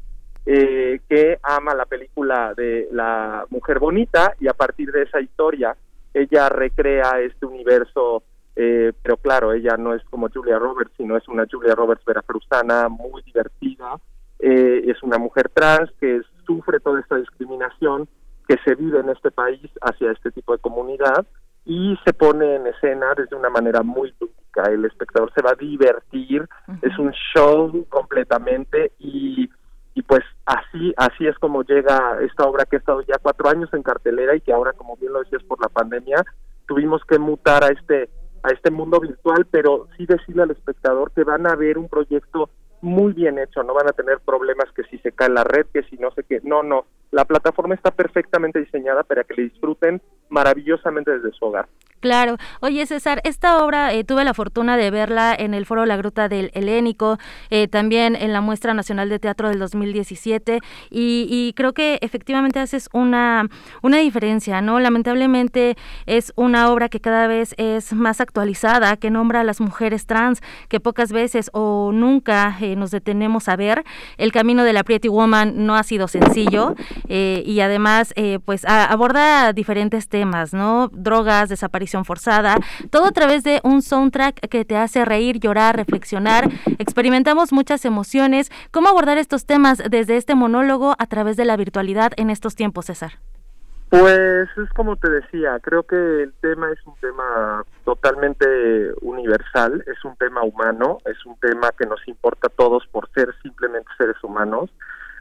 eh, que ama la película de la mujer bonita y a partir de esa historia ella recrea este universo, eh, pero claro, ella no es como Julia Roberts, sino es una Julia Roberts veracruzana muy divertida, eh, es una mujer trans que sufre toda esta discriminación que se vive en este país hacia este tipo de comunidad y se pone en escena desde una manera muy lúdica. El espectador se va a divertir, es un show completamente y y pues así así es como llega esta obra que ha estado ya cuatro años en cartelera y que ahora como bien lo decías por la pandemia tuvimos que mutar a este a este mundo virtual pero sí decirle al espectador que van a ver un proyecto muy bien hecho no van a tener problemas que si se cae la red que si no sé qué no no. La plataforma está perfectamente diseñada para que le disfruten maravillosamente desde su hogar Claro. Oye, César, esta obra eh, tuve la fortuna de verla en el Foro La Gruta del Helénico, eh, también en la Muestra Nacional de Teatro del 2017, y, creo que efectivamente haces una, una diferencia, ¿no? Lamentablemente es una obra que cada vez es más actualizada, que nombra a las mujeres trans, que pocas veces o nunca eh, nos detenemos a ver. El camino de la Pretty Woman no ha sido sencillo y además, pues aborda diferentes temas, ¿no? Drogas, desaparición forzada, todo a través de un soundtrack que te hace reír, llorar, reflexionar. Experimentamos muchas emociones. ¿Cómo abordar estos temas desde este monólogo a través de la virtualidad en estos tiempos, César? Pues es como te decía, creo que el tema es un tema totalmente universal, es un tema humano, es un tema que nos importa a todos por ser simplemente seres humanos.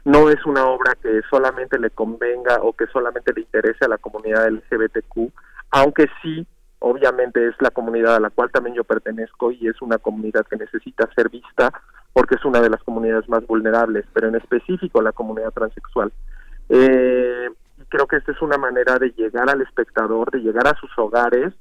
No es una obra que solamente le convenga o que solamente le interese a la comunidad LGBTQ, aunque sí obviamente es la comunidad a la cual también yo pertenezco y es una comunidad que necesita ser vista porque es una de las comunidades más vulnerables, pero en específico la comunidad transexual. Eh, creo que esta es una manera de llegar al espectador, de llegar a sus hogares,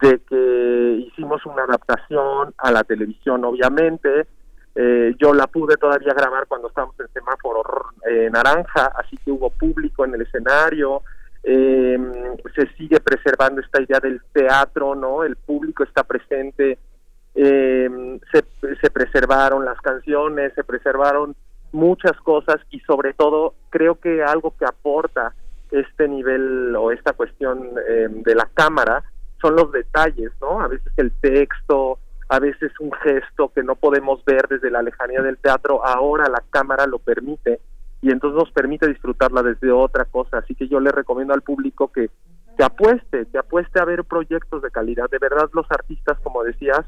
de que hicimos una adaptación a la televisión, obviamente. Eh, yo la pude todavía grabar cuando estábamos en semáforo eh, naranja, así que hubo público en el escenario. Eh, se sigue preservando esta idea del teatro, ¿no? El público está presente. se, se preservaron las canciones, se preservaron muchas cosas y sobre todo creo que algo que aporta este nivel o esta cuestión de la cámara son los detalles, ¿no? A veces el texto, a veces un gesto que no podemos ver desde la lejanía del teatro, ahora la cámara lo permite y entonces nos permite disfrutarla desde otra cosa. Así que yo le recomiendo al público que, que apueste, que apueste a ver proyectos de calidad. De verdad los artistas, como decías,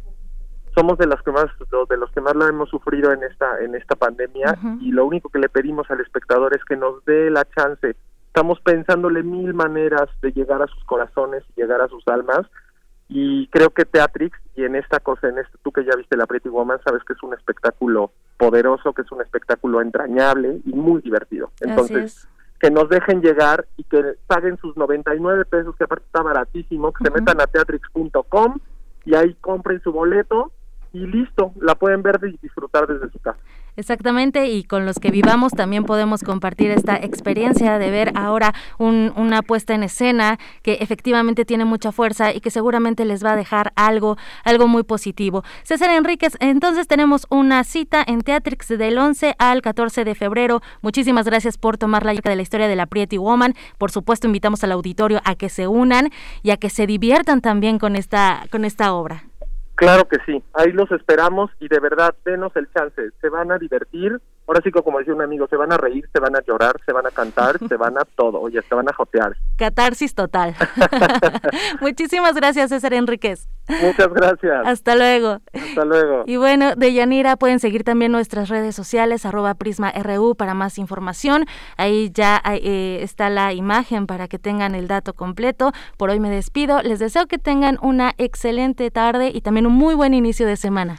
somos de los que más de los que más lo hemos sufrido en esta en esta pandemia y lo único que le pedimos al espectador es que nos dé la chance estamos pensándole mil maneras de llegar a sus corazones y llegar a sus almas y creo que Teatrix y en esta cosa en este tú que ya viste la Pretty Woman sabes que es un espectáculo poderoso que es un espectáculo entrañable y muy divertido. Entonces que nos dejen llegar y que paguen sus 99 pesos que aparte está baratísimo que se metan a teatrix.com y ahí compren su boleto y listo, la pueden ver y disfrutar desde su casa. Exactamente, y con los que vivamos también podemos compartir esta experiencia de ver ahora una puesta en escena que efectivamente tiene mucha fuerza y que seguramente les va a dejar algo, algo muy positivo. César Enríquez, entonces tenemos una cita en Teatrix del 11 al 14 de febrero. Muchísimas gracias por tomar la de la historia de la Pretty Woman. Por supuesto, invitamos al auditorio a que se unan y a que se diviertan también con esta, con esta obra. Claro que sí, ahí los esperamos y de verdad denos el chance, se van a divertir, ahora sí como decía un amigo, se van a reír, se van a llorar, se van a cantar, se van a todo, oye, se van a jotear. Catarsis total. Muchísimas gracias César Enríquez. Muchas gracias. Hasta luego. Hasta luego. Y bueno, de Yanira pueden seguir también nuestras redes sociales, arroba PrismaRU para más información. Ahí ya eh, está la imagen para que tengan el dato completo. Por hoy me despido. Les deseo que tengan una excelente tarde y también un muy buen inicio de semana.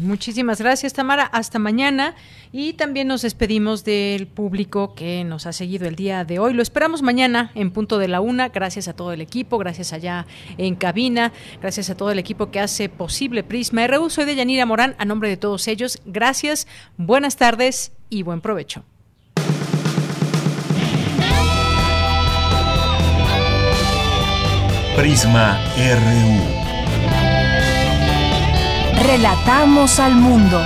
Muchísimas gracias, Tamara. Hasta mañana. Y también nos despedimos del público que nos ha seguido el día de hoy. Lo esperamos mañana en punto de la una. Gracias a todo el equipo, gracias allá en cabina, gracias a todo el equipo que hace posible Prisma RU. Soy de Yanira Morán, a nombre de todos ellos. Gracias, buenas tardes y buen provecho. Prisma RU. Relatamos al mundo.